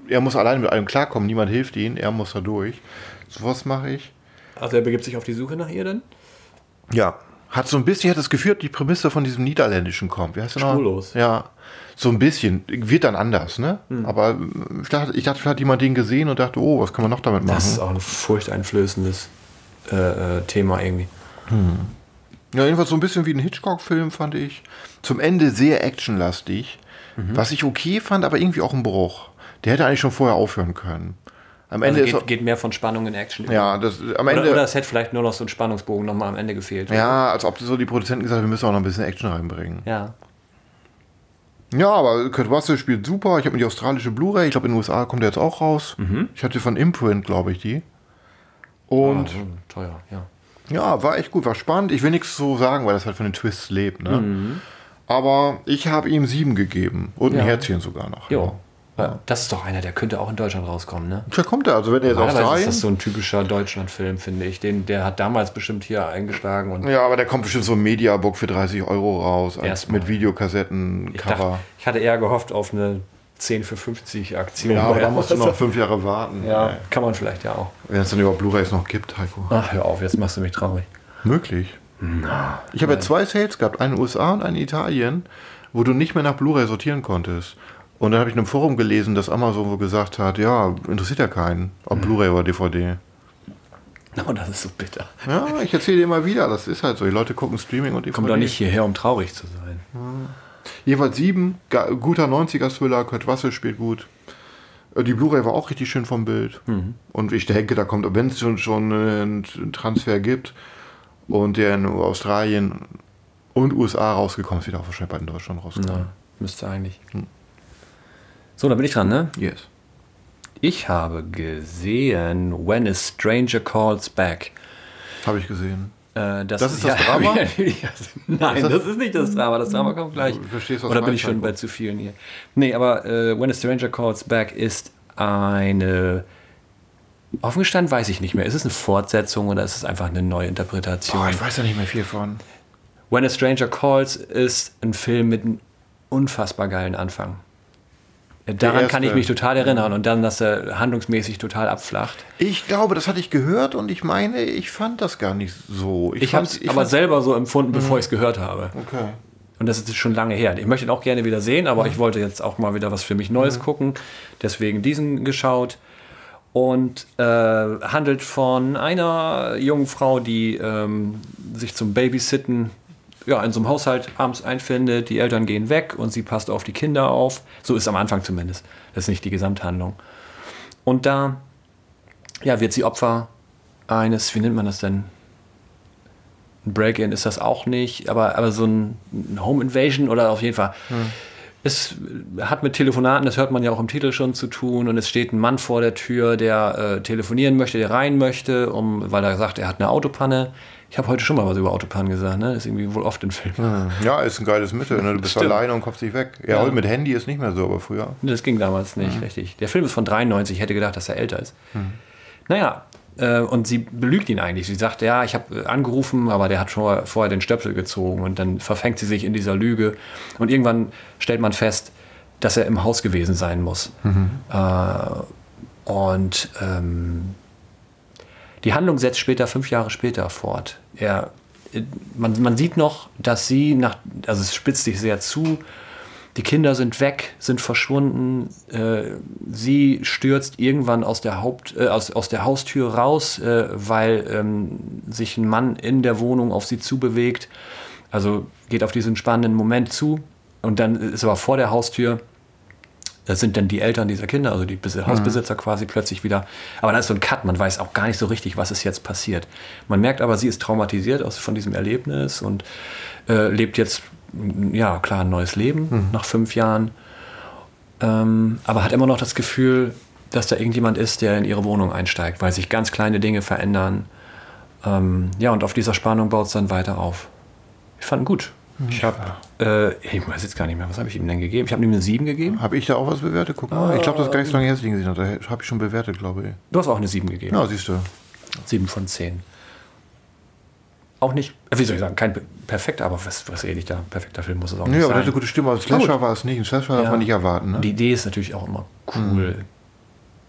er muss allein mit allem klarkommen, niemand hilft ihm, er muss da durch. So was mache ich. Also er begibt sich auf die Suche nach ihr dann? Ja, hat so ein bisschen, hat das Gefühl, die Prämisse von diesem Niederländischen kommt. Wie heißt der noch? Spurlos. Ja, so ein bisschen. Wird dann anders, ne? Hm. Aber ich dachte, ich dachte, vielleicht hat jemand den gesehen und dachte, oh, was kann man noch damit machen? Das ist auch ein furchteinflößendes äh, äh, Thema irgendwie. Ja, jedenfalls so ein bisschen wie ein Hitchcock-Film, fand ich. Zum Ende sehr actionlastig. Mhm. Was ich okay fand, aber irgendwie auch ein Bruch. Der hätte eigentlich schon vorher aufhören können. Am Also Ende ist geht, geht mehr von Spannung in Action. über. ja, das, am Oder, Ende, oder es hätte vielleicht nur noch so ein Spannungsbogen nochmal am Ende gefehlt. ja, als ob so die Produzenten gesagt haben, wir müssen auch noch ein bisschen Action reinbringen. Ja. Ja, aber Kurt Russell spielt super. Ich habe mir die australische Blu-ray, ich glaube in den USA kommt der jetzt auch raus. Mhm. Ich hatte von Imprint, glaube ich, die. Und hm, teuer, ja. Ja, war echt gut, war spannend. Ich will nichts so sagen, weil das halt von den Twists lebt. Ne? Mhm. Aber ich habe ihm sieben gegeben. Und ein Ja. Herzchen sogar noch. Jo. Ja. Das ist doch einer, der könnte auch in Deutschland rauskommen, ne? Tja, kommt er. Also wenn er jetzt Normalerweise ist Australien... das so ein typischer Deutschlandfilm, finde ich. Den, der hat damals bestimmt hier eingeschlagen und Ja, aber der kommt bestimmt so ein Mediabook für 30 Euro raus. Als Erstmal. mit Videokassetten, ich, dachte, ich hatte eher gehofft auf eine 10 für 50 Aktion. ja, aber da musst du noch Amazon. fünf Jahre warten. Ja, kann man vielleicht ja auch. Wenn es dann überhaupt Blu-rays noch gibt, Heiko. Ach, hör auf, jetzt machst du mich traurig. Möglich. ich habe ja zwei Sales gehabt, einen in den USA und einen in Italien, wo du nicht mehr nach Blu-ray sortieren konntest. Und dann habe ich in einem Forum gelesen, dass Amazon wohl gesagt hat, ja, interessiert ja keinen, ob Mhm. Blu-ray oder DVD. Oh, das ist so bitter. Ja, ich erzähle dir immer wieder, das ist halt so. Die Leute gucken Streaming und DVD. Kommt doch nicht hierher, um traurig zu sein. Jeweils sieben, guter 90er-Thriller, Kurt Russell spielt gut. Äh, Die Blu-ray war auch richtig schön vom Bild. Mhm. Und ich denke, da kommt, wenn es schon, schon einen Transfer gibt und der in Australien und USA rausgekommen ist, wird er auch wahrscheinlich bald in Deutschland rauskommen. Na, müsste eigentlich. So, dann bin ich dran, ne? Yes. Ich habe gesehen When a Stranger Calls Back. Habe ich gesehen. Äh, Das ist das Drama? Nein, das- das, ist nicht das Drama. Das Drama kommt gleich. Du verstehst, was Oder bin ich schon bei zu vielen hier? Nee, aber äh, When a Stranger Calls Back ist eine. Offen gestanden weiß ich nicht mehr. Ist es eine Fortsetzung oder ist es einfach eine neue Interpretation? Boah, ich weiß ja nicht mehr viel von. When a Stranger Calls ist ein Film mit einem unfassbar geilen Anfang. Daran kann ich mich total erinnern und dann, dass er handlungsmäßig total abflacht. Ich glaube, das hatte ich gehört und ich meine, ich fand das gar nicht so. Ich habe fand- es aber selber so empfunden, bevor ich es gehört habe. Okay. Und das ist schon lange her. Ich möchte ihn auch gerne wieder sehen, aber ich wollte jetzt auch mal wieder was für mich Neues gucken. Deswegen diesen geschaut. Und äh, handelt von einer jungen Frau, die ähm, sich zum Babysitten ja, in so einem Haushalt abends einfindet. Die Eltern gehen weg und sie passt auf die Kinder auf. So ist am Anfang zumindest. Das ist nicht die Gesamthandlung. Und da ja, wird sie Opfer eines, wie nennt man das denn? Ein Break-In ist das auch nicht, aber, aber so ein ein Home Invasion oder auf jeden Fall. Es hat mit Telefonaten, das hört man ja auch im Titel schon zu tun, und es steht ein Mann vor der Tür, der äh, telefonieren möchte, der rein möchte, um, weil er sagt, er hat eine Autopanne. Ich habe heute schon mal was über Autopannen gesagt, ne? Das ist irgendwie wohl oft im Film. Ja, ist ein geiles Mittel. Ne? Du bist Stimmt. alleine und kommst nicht weg. Ja, Ja. heute mit Handy ist nicht mehr so, aber früher. Das ging damals nicht, richtig. Der Film ist von 93, ich hätte gedacht, dass er älter ist. Naja, äh, und sie belügt ihn eigentlich. Sie sagt, ja, ich habe angerufen, aber der hat schon vorher den Stöpsel gezogen und dann verfängt sie sich in dieser Lüge. Und irgendwann stellt man fest, dass er im Haus gewesen sein muss. Äh, und ähm, die Handlung setzt später, fünf Jahre später fort. Er, äh, man, man sieht noch, dass sie nach, also es spitzt sich sehr zu, die Kinder sind weg, sind verschwunden. Äh, sie stürzt irgendwann aus der, Haupt, äh, aus, aus der Haustür raus, äh, weil ähm, sich ein Mann in der Wohnung auf sie zubewegt. Also geht auf diesen spannenden Moment zu. Und dann ist aber vor der Haustür, das sind dann die Eltern dieser Kinder, also die Besi- Hausbesitzer quasi plötzlich wieder. Aber da ist so ein Cut, man weiß auch gar nicht so richtig, was ist jetzt passiert. Man merkt aber, sie ist traumatisiert aus, von diesem Erlebnis und äh, lebt jetzt, ja klar, ein neues Leben nach fünf Jahren. Ähm, aber hat immer noch das Gefühl, dass da irgendjemand ist, der in ihre Wohnung einsteigt, weil sich ganz kleine Dinge verändern. Ähm, ja, und auf dieser Spannung baut es dann weiter auf. Ich fand ihn gut. Ich habe, äh, ich weiß jetzt gar nicht mehr, was habe ich ihm denn gegeben? Ich habe ihm eine 7 gegeben. Habe ich da auch was bewertet? Guck mal. Ich glaube, das ist gar nicht so lange her, dass ich ihn gesehen habe. Da habe ich schon bewertet, glaube ich. Du hast auch eine 7 gegeben. Ja, siehst du. 7 von 10. Auch nicht, äh, wie soll ich sagen, kein pe- perfekter, aber was, was rede ich da? Perfekter Film muss es auch nicht Ja, aber sein. das ist eine gute Stimme. Als Slasher war es nicht. Ein Slasher darf Ja. man nicht erwarten. Ne? Die Idee ist natürlich auch immer cool.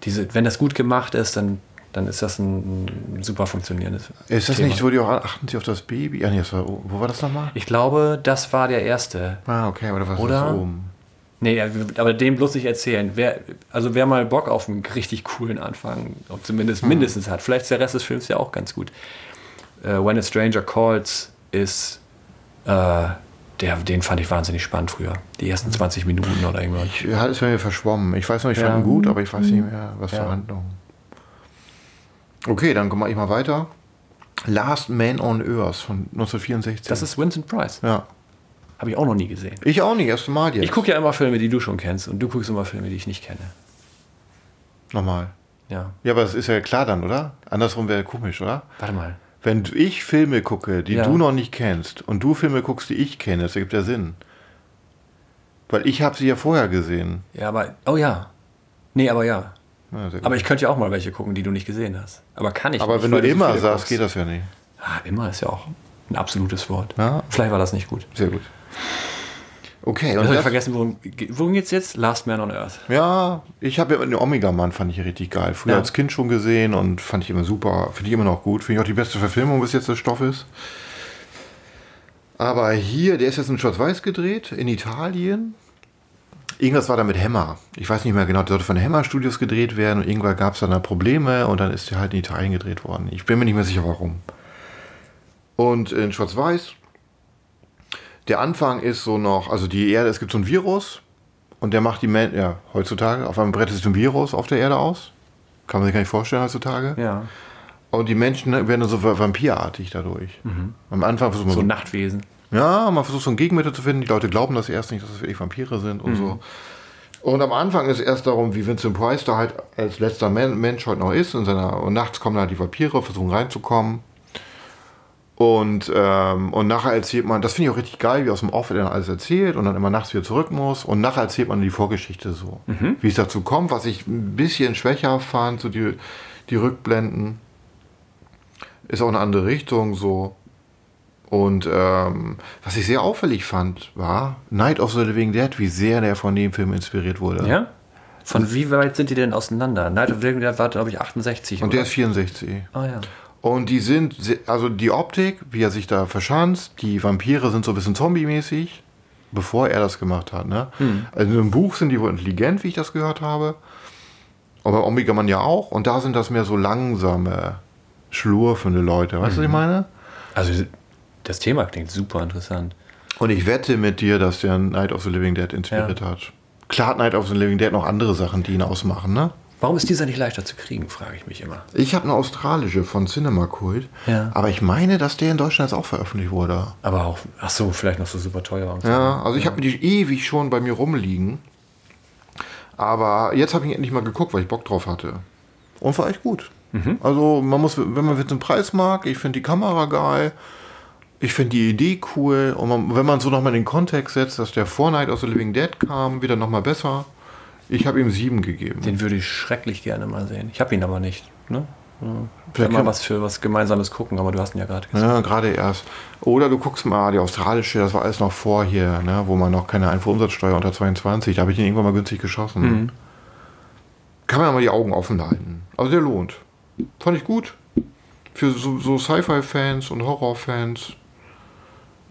Diese, wenn das gut gemacht ist, dann, dann ist das ein, super funktionierendes Ist das Thema. nicht, wo die auch achten sie auf das Baby? Ja, nee, das war, wo war das nochmal? Ich glaube, das war der erste. Ah, okay, aber da war es Oder? das oben. Nee, ja, aber dem bloß nicht erzählen. Wer, also wer mal Bock auf einen richtig coolen Anfang, auch Hm. zumindest mindestens hat, vielleicht ist der Rest des Films ja auch ganz gut. Äh, When a Stranger Calls ist, äh, der, den fand ich wahnsinnig spannend früher. Die ersten 20 Minuten oder irgendwas. Ich ja, ist mir verschwommen. Ich weiß noch, ich Ja. fand ihn gut, aber ich weiß nicht mehr, was Ja. zur Handlung. Okay, dann mache ich mal weiter. Last Man on Earth von 1964. Das ist Vincent Price. ja. Habe ich auch noch nie gesehen. Ich auch nicht, erste Mal jetzt. Ich gucke ja immer Filme, die du schon kennst und du guckst immer Filme, die ich nicht kenne. Nochmal. Ja, Ja, aber das ist ja klar dann, oder? Andersrum wäre komisch, oder? warte mal. Wenn ich Filme gucke, die Ja. du noch nicht kennst und du Filme guckst, die ich kenne, das ergibt ja Sinn. Weil ich habe sie ja vorher gesehen. Ja, aber, oh ja. Nee, aber ja. Ja. Aber ich könnte ja auch mal welche gucken, die du nicht gesehen hast. Aber kann ich aber nicht, wenn weil du so immer viele sagst, geht das ja nicht. Ah, immer ist ja auch ein absolutes Wort. Ja. Vielleicht war das nicht gut. Sehr gut. Okay, Ich und habe das, vergessen, worum, worum geht's jetzt? Last Man on Earth. ja, ich habe ja den Omega-Mann, fand ich richtig geil. Früher Ja. als Kind schon gesehen und fand ich immer super. Finde ich immer noch gut. Finde ich auch die beste Verfilmung bis jetzt des Stoffes. Aber hier, der ist jetzt in Schwarz-Weiß gedreht, in Italien. Irgendwas war da mit Hammer. Ich weiß nicht mehr genau, der sollte von Hammer Studios gedreht werden und irgendwann gab es dann da Probleme und dann ist der halt in Italien gedreht worden. Ich bin mir nicht mehr sicher, warum. Und in Schwarz-Weiß, der Anfang ist so noch, also die Erde, es gibt so ein Virus und der macht die Menschen, ja, heutzutage, auf einmal breitet sich ein Virus auf der Erde aus. Kann man sich gar nicht vorstellen heutzutage. Ja. Und die Menschen werden dann so vampirartig dadurch. Am Anfang versucht man So so ein Nachtwesen. ja, man versucht so ein Gegenmittel zu finden. Die Leute glauben das erst nicht, dass es wirklich Vampire sind und so. Und am Anfang ist erst darum, wie Vincent Price da halt als letzter Men Mensch heute noch ist. In seiner, und nachts kommen halt die Vampire, versuchen reinzukommen. Und, ähm, und nachher erzählt man, das finde ich auch richtig geil, wie aus dem Off dann alles erzählt und dann immer nachts wieder zurück muss. Und nachher erzählt man die Vorgeschichte so. Wie es dazu kommt, was ich ein bisschen schwächer fand, so die, die Rückblenden. Ist auch eine andere Richtung so. Und ähm, was ich sehr auffällig fand, war Night of the Living Dead, wie sehr der von dem Film inspiriert wurde. Ja? Von wie weit sind die denn auseinander? Night of the Living Dead war, glaube ich, 68. Und der oder? ist 64. Ah ja. Und die sind, also die Optik, wie er sich da verschanzt, die Vampire sind so ein bisschen zombie-mäßig, bevor er das gemacht hat. Ne? Also im Buch sind die wohl intelligent, wie ich das gehört habe. Aber Omega Man ja auch. Und da sind das mehr so langsame, schlurfende Leute. Weißt du, was ich meine? Also das Thema klingt super interessant. Und ich wette mit dir, dass der Night of the Living Dead inspiriert hat. Klar hat Night of the Living Dead noch andere Sachen, die ihn ausmachen, ne? Warum ist dieser nicht leichter zu kriegen, frage ich mich immer. Ich habe eine australische von Cinema Cult, Ja. aber ich meine, dass der in Deutschland jetzt auch veröffentlicht wurde. Aber auch, ach so, vielleicht noch so super teuer. Und so. Ja, also ich habe die ewig schon bei mir rumliegen. Aber jetzt habe ich endlich mal geguckt, weil ich Bock drauf hatte. Und war echt gut. Also man muss, wenn man den Preis mag, ich finde die Kamera geil, ich finde die Idee cool. Und man, wenn man so nochmal den Kontext setzt, dass der Fortnite aus The Living Dead kam, wieder nochmal besser. Ich habe ihm sieben gegeben. Den würde ich schrecklich gerne mal sehen. Ich habe ihn aber nicht. Ne? Vielleicht mal was für was Gemeinsames gucken, aber du hast ihn ja gerade gesagt. Ja, gerade erst. Oder du guckst mal die australische, das war alles noch vor hier, ne, wo man noch keine Einfuhrumsatzsteuer unter 22, da habe ich den irgendwann mal günstig geschossen. Kann man ja mal die Augen offen halten. Also der lohnt. Fand ich gut. Für so, so Sci-Fi-Fans und Horror-Fans.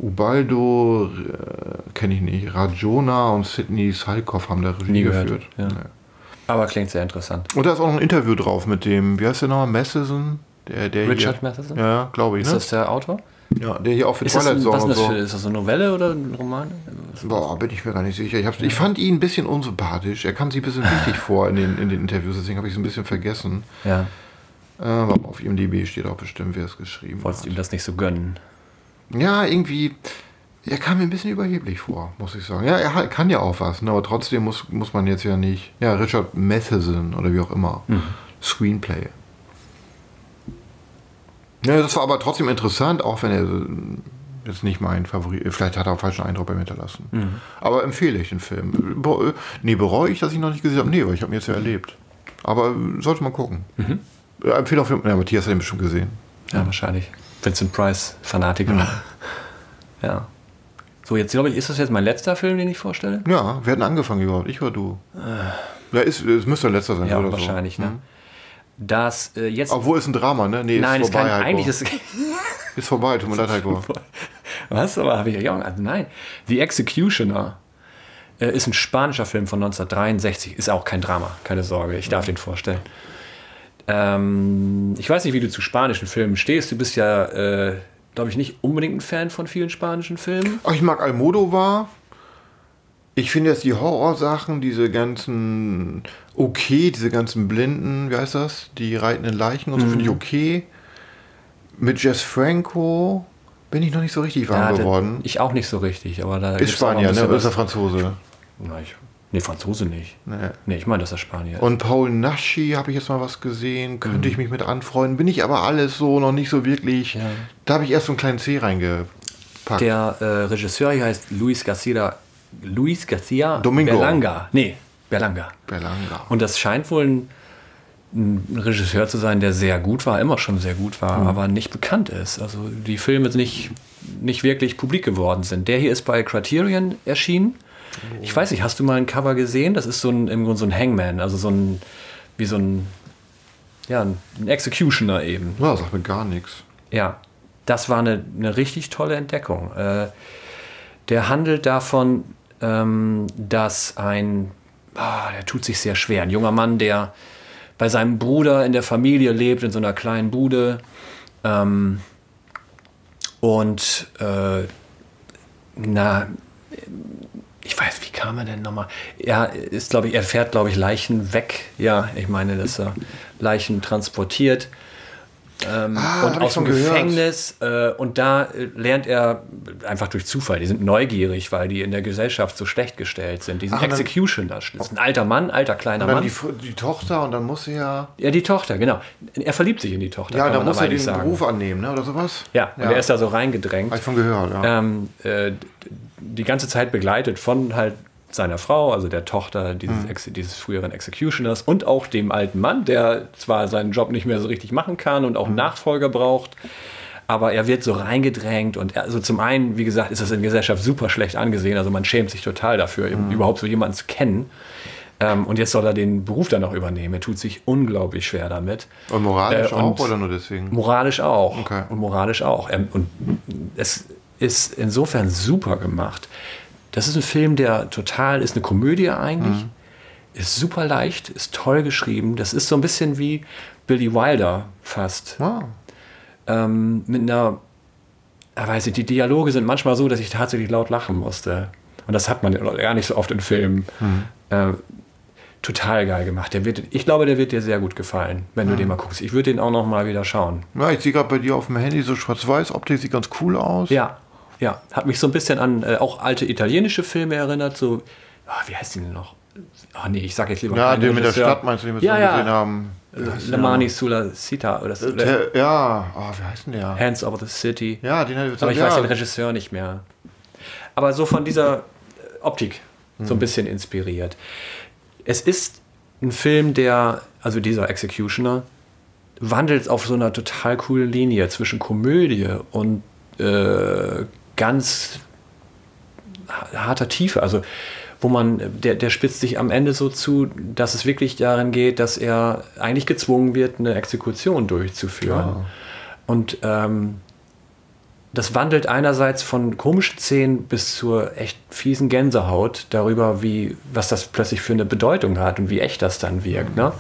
Ubaldo, äh, kenne ich nicht. Rajona und Sidney Salkov haben da Regie Nie gehört, geführt. ja. Nee. Aber klingt sehr interessant. Und da ist auch noch ein Interview drauf mit dem, wie heißt der nochmal, Matheson? Der, der Richard hier, Matheson? Ja, glaube ich. Ist Ne? das der Autor? Ja, der hier auch für Ist Twilight ein, Zone was ist das so. für, ist das eine Novelle oder ein Roman? Boah, bin ich mir gar nicht sicher. Ich, hab's, ich fand ihn ein bisschen unsympathisch. Er kam sich ein bisschen wichtig vor in den, in den Interviews, deswegen habe ich es ein bisschen vergessen. Ja. Äh, mal, auf IMDb steht auch bestimmt, wer es geschrieben Wolltest hat. du ihm das nicht so gönnen? Ja, irgendwie, er kam mir ein bisschen überheblich vor, muss ich sagen. Ja, er kann ja auch was, ne, aber trotzdem muss, muss man jetzt ja nicht. Ja, Richard Matheson oder wie auch immer. Screenplay. Ja, das war aber trotzdem interessant, auch wenn er äh, jetzt nicht mein Favorit, vielleicht hat er auch falschen Eindruck bei mir hinterlassen. Aber empfehle ich den Film. Be nee, bereue ich, dass ich ihn noch nicht gesehen habe? Nee, weil ich habe ihn jetzt ja erlebt. Aber äh, sollte man gucken. Äh, Empfehle jeden Fall. Ja, Matthias hat den bestimmt gesehen. Ja, wahrscheinlich. Vincent Price, Fanatiker. Ja. So, jetzt glaube ich, ist das jetzt mein letzter Film, den ich vorstelle? Ja, wir hatten angefangen überhaupt, ich oder du? Ja, ist, es müsste der letzte sein, Ja, oder wahrscheinlich, so. ne? Das äh, jetzt. Obwohl es ein Drama, ne? Nee, nein, ist ist vorbei. kein, Heiko. eigentlich ist. ist vorbei, tut mir leid, Heiko. Was? Aber habe ich ja auch. Also nein. The Executioner äh, ist ein spanischer Film von 1963. Ist auch kein Drama, keine Sorge. Ich darf den vorstellen. Ähm, ich weiß nicht, wie du zu spanischen Filmen stehst. Du bist ja, äh, glaube ich, nicht unbedingt ein Fan von vielen spanischen Filmen. Ach, ich mag Almodovar. Ich finde jetzt die Horrorsachen, diese ganzen okay, diese ganzen Blinden, wie heißt das? Die reitenden Leichen und so finde ich Mhm. okay. Mit Jess Franco bin ich noch nicht so richtig warm Ja, geworden. Ich auch nicht so richtig, aber da Ist Spanier, ne? Oder ist er. Franzose? Na, ich, nee, Franzose nicht. Nee. Nee, ich meine, dass er Spanier ist. Und Paul Naschi habe ich jetzt mal was gesehen, könnte Mhm. ich mich mit anfreunden. Bin ich aber alles so noch nicht so wirklich. Ja. Da habe ich erst so einen kleinen C reingepackt. Der äh, Regisseur hier heißt Luis Garcia, Luis Garcia Domingo. Berlanga. Nee, Berlanga. Berlanga. Und das scheint wohl ein, ein Regisseur zu sein, der sehr gut war, immer schon sehr gut war, aber nicht bekannt ist. Also die Filme nicht, nicht wirklich publik geworden sind. Der hier ist bei Criterion erschienen. Ich weiß nicht, hast du mal ein Cover gesehen? Das ist so ein, im Grunde so ein Hangman, also so ein, wie so ein, ja, ein Executioner eben. Ja, sagt mir gar nichts. Ja, das war eine, eine richtig tolle Entdeckung. Äh, der handelt davon, ähm, dass ein, ah, der tut sich sehr schwer, ein junger Mann, der bei seinem Bruder in der Familie lebt, in so einer kleinen Bude. Ähm, und äh, na, ich weiß, wie kam er denn nochmal? Er ist, glaube ich, er fährt, glaube ich, Leichen weg. Ja, ich meine, dass er Leichen transportiert. Ähm, Ah, und aus dem. Gefängnis. Äh, und da äh, lernt er einfach durch Zufall. Die sind neugierig, weil die in der Gesellschaft so schlecht gestellt sind. Die sind Executioner. Das ist ein alter Mann, alter kleiner Und dann Mann. die, die Tochter und dann muss er ja. ja, die Tochter, genau. Er verliebt sich in die Tochter. Ja, dann muss er den sagen. Beruf annehmen, ne? Oder sowas? Ja, und Ja. er ist da so reingedrängt. Hab ich von gehört, ja. ähm, äh, die ganze Zeit begleitet von halt seiner Frau, also der Tochter dieses, Mhm. Ex dieses früheren Executioners und auch dem alten Mann, der zwar seinen Job nicht mehr so richtig machen kann und auch Mhm. einen Nachfolger braucht, aber er wird so reingedrängt und er, also zum einen, wie gesagt, ist das in der Gesellschaft super schlecht angesehen, also man schämt sich total dafür, Mhm. überhaupt so jemanden zu kennen. Ähm, und jetzt soll er den Beruf dann noch übernehmen. Er tut sich unglaublich schwer damit. Und moralisch Äh, auch und- oder nur deswegen? Moralisch auch. Okay. Und moralisch auch. Ähm, Und es ist insofern super gemacht. Das ist ein Film, der total ist eine Komödie eigentlich. Mhm. Ist super leicht, ist toll geschrieben. Das ist so ein bisschen wie Billy Wilder fast. Ah, Ähm, mit einer, ich weiß nicht, die Dialoge sind manchmal so, dass ich tatsächlich laut lachen musste. Und das hat man gar nicht so oft in Filmen. Äh, total geil gemacht. Der wird, ich glaube, der wird dir sehr gut gefallen, wenn du den mal guckst. Ich würde den auch noch mal wieder schauen. ja, ich sehe gerade bei dir auf dem Handy so schwarz-weiß. Optik sieht ganz cool aus. Ja, ja. Hat mich so ein bisschen an äh, auch alte italienische Filme erinnert. So, ah, wie heißt die denn noch? Ah, nee, ich sag jetzt lieber Ja, den mit der. Stadt meinst du, den wir Ja, ja. gesehen haben. Wie heißt Le der Mani noch? sulla Cita oder, oder Te- Ja, oh, wie heißt denn der? Hands Over the City. Ja, den hat Aber ich ja. weiß den Regisseur nicht mehr. Aber so von dieser äh, Optik so ein Mhm. bisschen inspiriert. Es ist ein Film, der, also dieser Executioner, wandelt auf so einer total coolen Linie zwischen Komödie und äh, ganz ha- harter Tiefe. Also wo man, der, der spitzt sich am Ende so zu, dass es wirklich darin geht, dass er eigentlich gezwungen wird, eine Exekution durchzuführen. Ah. Und ähm, das wandelt einerseits von komischen Szenen bis zur echt fiesen Gänsehaut darüber, wie, was das plötzlich für eine Bedeutung hat und wie echt das dann wirkt. Ne?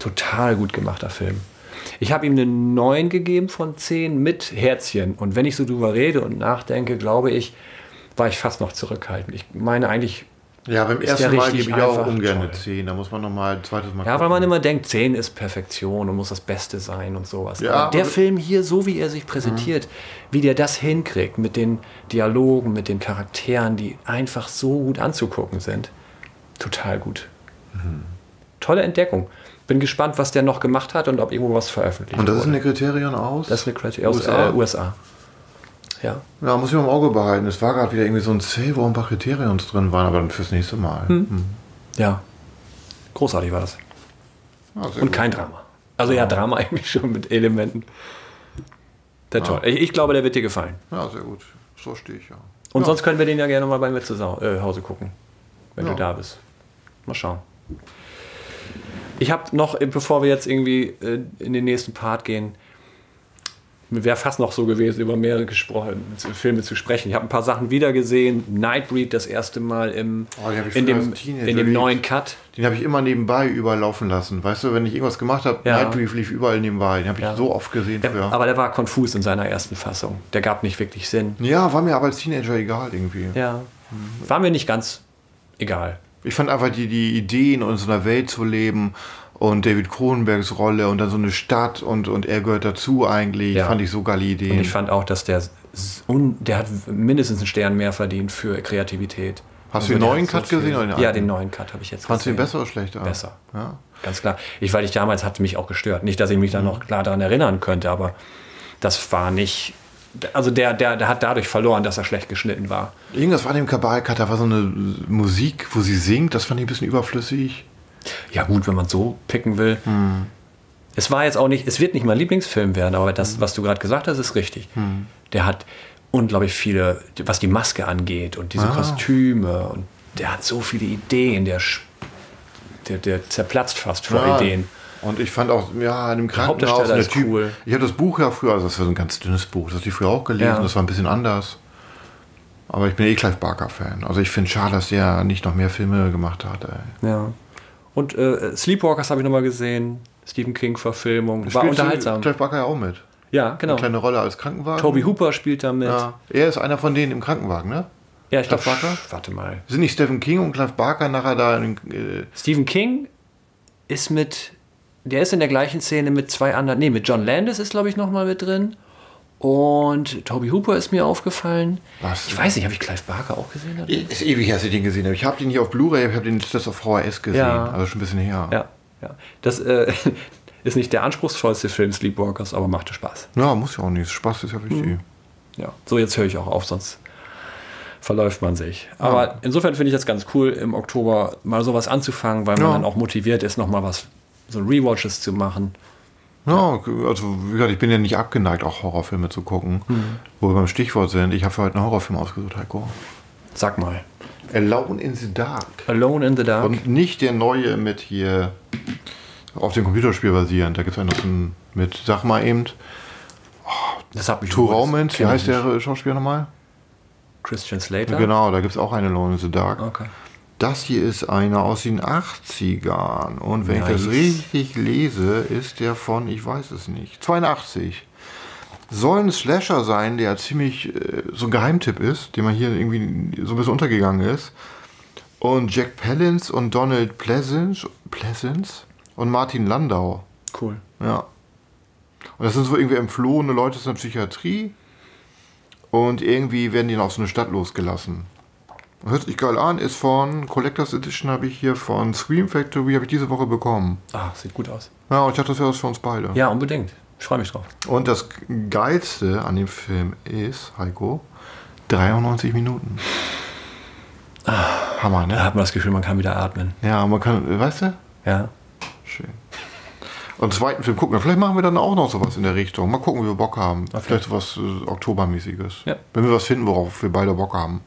Total gut gemachter Film. Ich habe ihm eine 9 gegeben von 10 mit Herzchen. Und wenn ich so drüber rede und nachdenke, glaube ich, war ich fast noch zurückhaltend. Ich meine eigentlich, Ja, beim ersten Mal gebe ich auch ungern eine 10. Da muss man nochmal ein zweites Mal ja, weil gucken. man immer denkt, 10 ist Perfektion und muss das Beste sein und sowas. Ja, Aber der aber- Film hier, so wie er sich präsentiert, wie der das hinkriegt mit den Dialogen, mit den Charakteren, die einfach so gut anzugucken sind, total gut. Tolle Entdeckung. Bin gespannt, was der noch gemacht hat und ob irgendwo was veröffentlicht Und das ist wurde. eine Kriterion aus? das ist eine Criteria aus USA? USA. Äh, USA. Ja. Ja, muss ich mal im Auge behalten. Es war gerade wieder irgendwie so ein Sale, wo ein paar Kriterions drin waren, aber dann fürs nächste Mal. Hm. ja. Großartig war das. Ja, sehr Und gut. kein Drama. Also ja, Drama eigentlich schon mit Elementen. Der toll. Ich, ich glaube, der wird dir gefallen. Ja, sehr gut. So stehe ich ja. Und ja. sonst können wir den ja gerne mal bei mir zu äh, Hause gucken, wenn Ja. du da bist. Mal schauen. Ich habe noch, bevor wir jetzt irgendwie äh, in den nächsten Part gehen, wäre fast noch so gewesen, über mehrere gesprochen, Filme zu sprechen. Ich habe ein paar Sachen wiedergesehen. Nightbreed das erste Mal im, Oh, in, dem, in dem neuen Cut. Den habe ich immer nebenbei überlaufen lassen. Weißt du, wenn ich irgendwas gemacht habe, Ja. Night Brief lief überall nebenbei. Den habe ich Ja. so oft gesehen früher. Aber der war konfus in seiner ersten Fassung. Der gab nicht wirklich Sinn. ja, war mir aber als Teenager egal irgendwie. Ja. War mir nicht ganz egal. Ich fand einfach die, die Ideen und in so einer Welt zu leben und David Cronenbergs Rolle und dann so eine Stadt und, und er gehört dazu eigentlich, Ja. fand ich so geile Ideen. Und ich fand auch, dass der, der hat mindestens einen Stern mehr verdient für Kreativität. Hast Also du den neuen hat so Cut gesehen oder den Ja, den neuen Cut habe ich jetzt Fandst du ihn gesehen. besser oder schlechter? Besser. Ja. Ganz klar. Ich, weil ich damals hatte mich auch gestört. Nicht, dass ich mich da noch klar daran erinnern könnte, aber das war nicht. Also der, der, der hat dadurch verloren, dass er schlecht geschnitten war. Irgendwas war in dem Kabal-Cut, da war so eine Musik, wo sie singt, das fand ich ein bisschen überflüssig. Ja, gut, wenn man so picken will. Es war jetzt auch nicht, es wird nicht mein Lieblingsfilm werden, aber das, was du gerade gesagt hast, ist richtig. Der hat unglaublich viele, was die Maske angeht und diese Ah. Kostüme und der hat so viele Ideen, der, der, der zerplatzt fast vor Ja. Ideen. Und ich fand auch, ja, in dem Krankenhaus, der Typ, cool. ich habe das Buch ja früher, also das war so ein ganz dünnes Buch, das habe ich früher auch gelesen, Ja. das war ein bisschen anders. Aber ich bin eh Clive Barker-Fan. Also ich finde schade, dass der nicht noch mehr Filme gemacht hat. Ey. Ja. Und äh, Sleepwalkers habe ich nochmal gesehen. Stephen King-Verfilmung. War unterhaltsam. Clive Barker ja auch mit. Ja, genau. Eine kleine Rolle als Krankenwagen. Toby Hooper spielt da mit. Ja. Er ist einer von denen im Krankenwagen, ne? Ja, ich glaube, warte mal. Sind nicht Stephen King und Clive Barker nachher da in, äh, Stephen King ist mit, der ist in der gleichen Szene mit zwei anderen, nee, mit John Landis ist, glaube ich, nochmal mit drin. Und Toby Hooper ist mir aufgefallen. Was? Ich weiß nicht, habe ich Clive Barker auch gesehen? drin? Ist ewig her, dass ich den gesehen habe. Ich habe den nicht auf Blu-ray, ich habe den das auf VHS gesehen. Ja. Also schon ein bisschen her. Ja, ja. Das äh, ist nicht der anspruchsvollste Film Sleepwalkers, aber machte Spaß. Ja, muss ja auch nicht. Spaß ist ja wichtig. Mhm. Ja. So, jetzt höre ich auch auf, sonst verläuft man sich. Aber insofern finde ich das ganz cool, im Oktober mal sowas anzufangen, weil man Ja. dann auch motiviert ist, nochmal was, so Rewatches zu machen. Ja, also wie gesagt, ich bin ja nicht abgeneigt, auch Horrorfilme zu gucken. Mhm. Wo wir beim Stichwort sind, ich habe für heute einen Horrorfilm ausgesucht, Heiko. Sag mal. Alone in the Dark. Alone in the Dark. Und nicht der neue mit hier auf dem Computerspiel basierend. Da gibt es einen noch einen mit, sag mal eben, das hat mich Romans. Wie heißt der Schauspieler nochmal? Christian Slater? Genau, da gibt es auch einen Alone in the Dark. Okay. Das hier ist einer aus den 80ern. Und wenn ich das Nice. richtig lese, ist der von, ich weiß es nicht, 82. Soll ein Slasher sein, der ziemlich äh, so ein Geheimtipp ist, den man hier irgendwie so ein bisschen untergegangen ist. Und Jack Palance und Donald Pleasance, Pleasance und Martin Landau. Cool. Ja. Und das sind so irgendwie entflohene Leute aus der Psychiatrie. Und irgendwie werden die dann auf so eine Stadt losgelassen. Hört sich geil an, ist von Collectors Edition habe ich hier von Scream Factory, habe ich diese Woche bekommen. Ah, sieht gut aus. Ja, und ich dachte, das wäre was für uns beide. Ja, unbedingt. Ich freue mich drauf. Und das Geilste an dem Film ist, Heiko, 93 Minuten. Hammer, Da ne? hat man das Gefühl, man kann wieder atmen. Ja, man kann, weißt du? Ja. Schön. Und den zweiten Film gucken wir. Vielleicht machen wir dann auch noch sowas in der Richtung. Mal gucken, wie wir Bock haben. Vielleicht sowas äh, Oktobermäßiges. Ja. Wenn wir was finden, worauf wir beide Bock haben.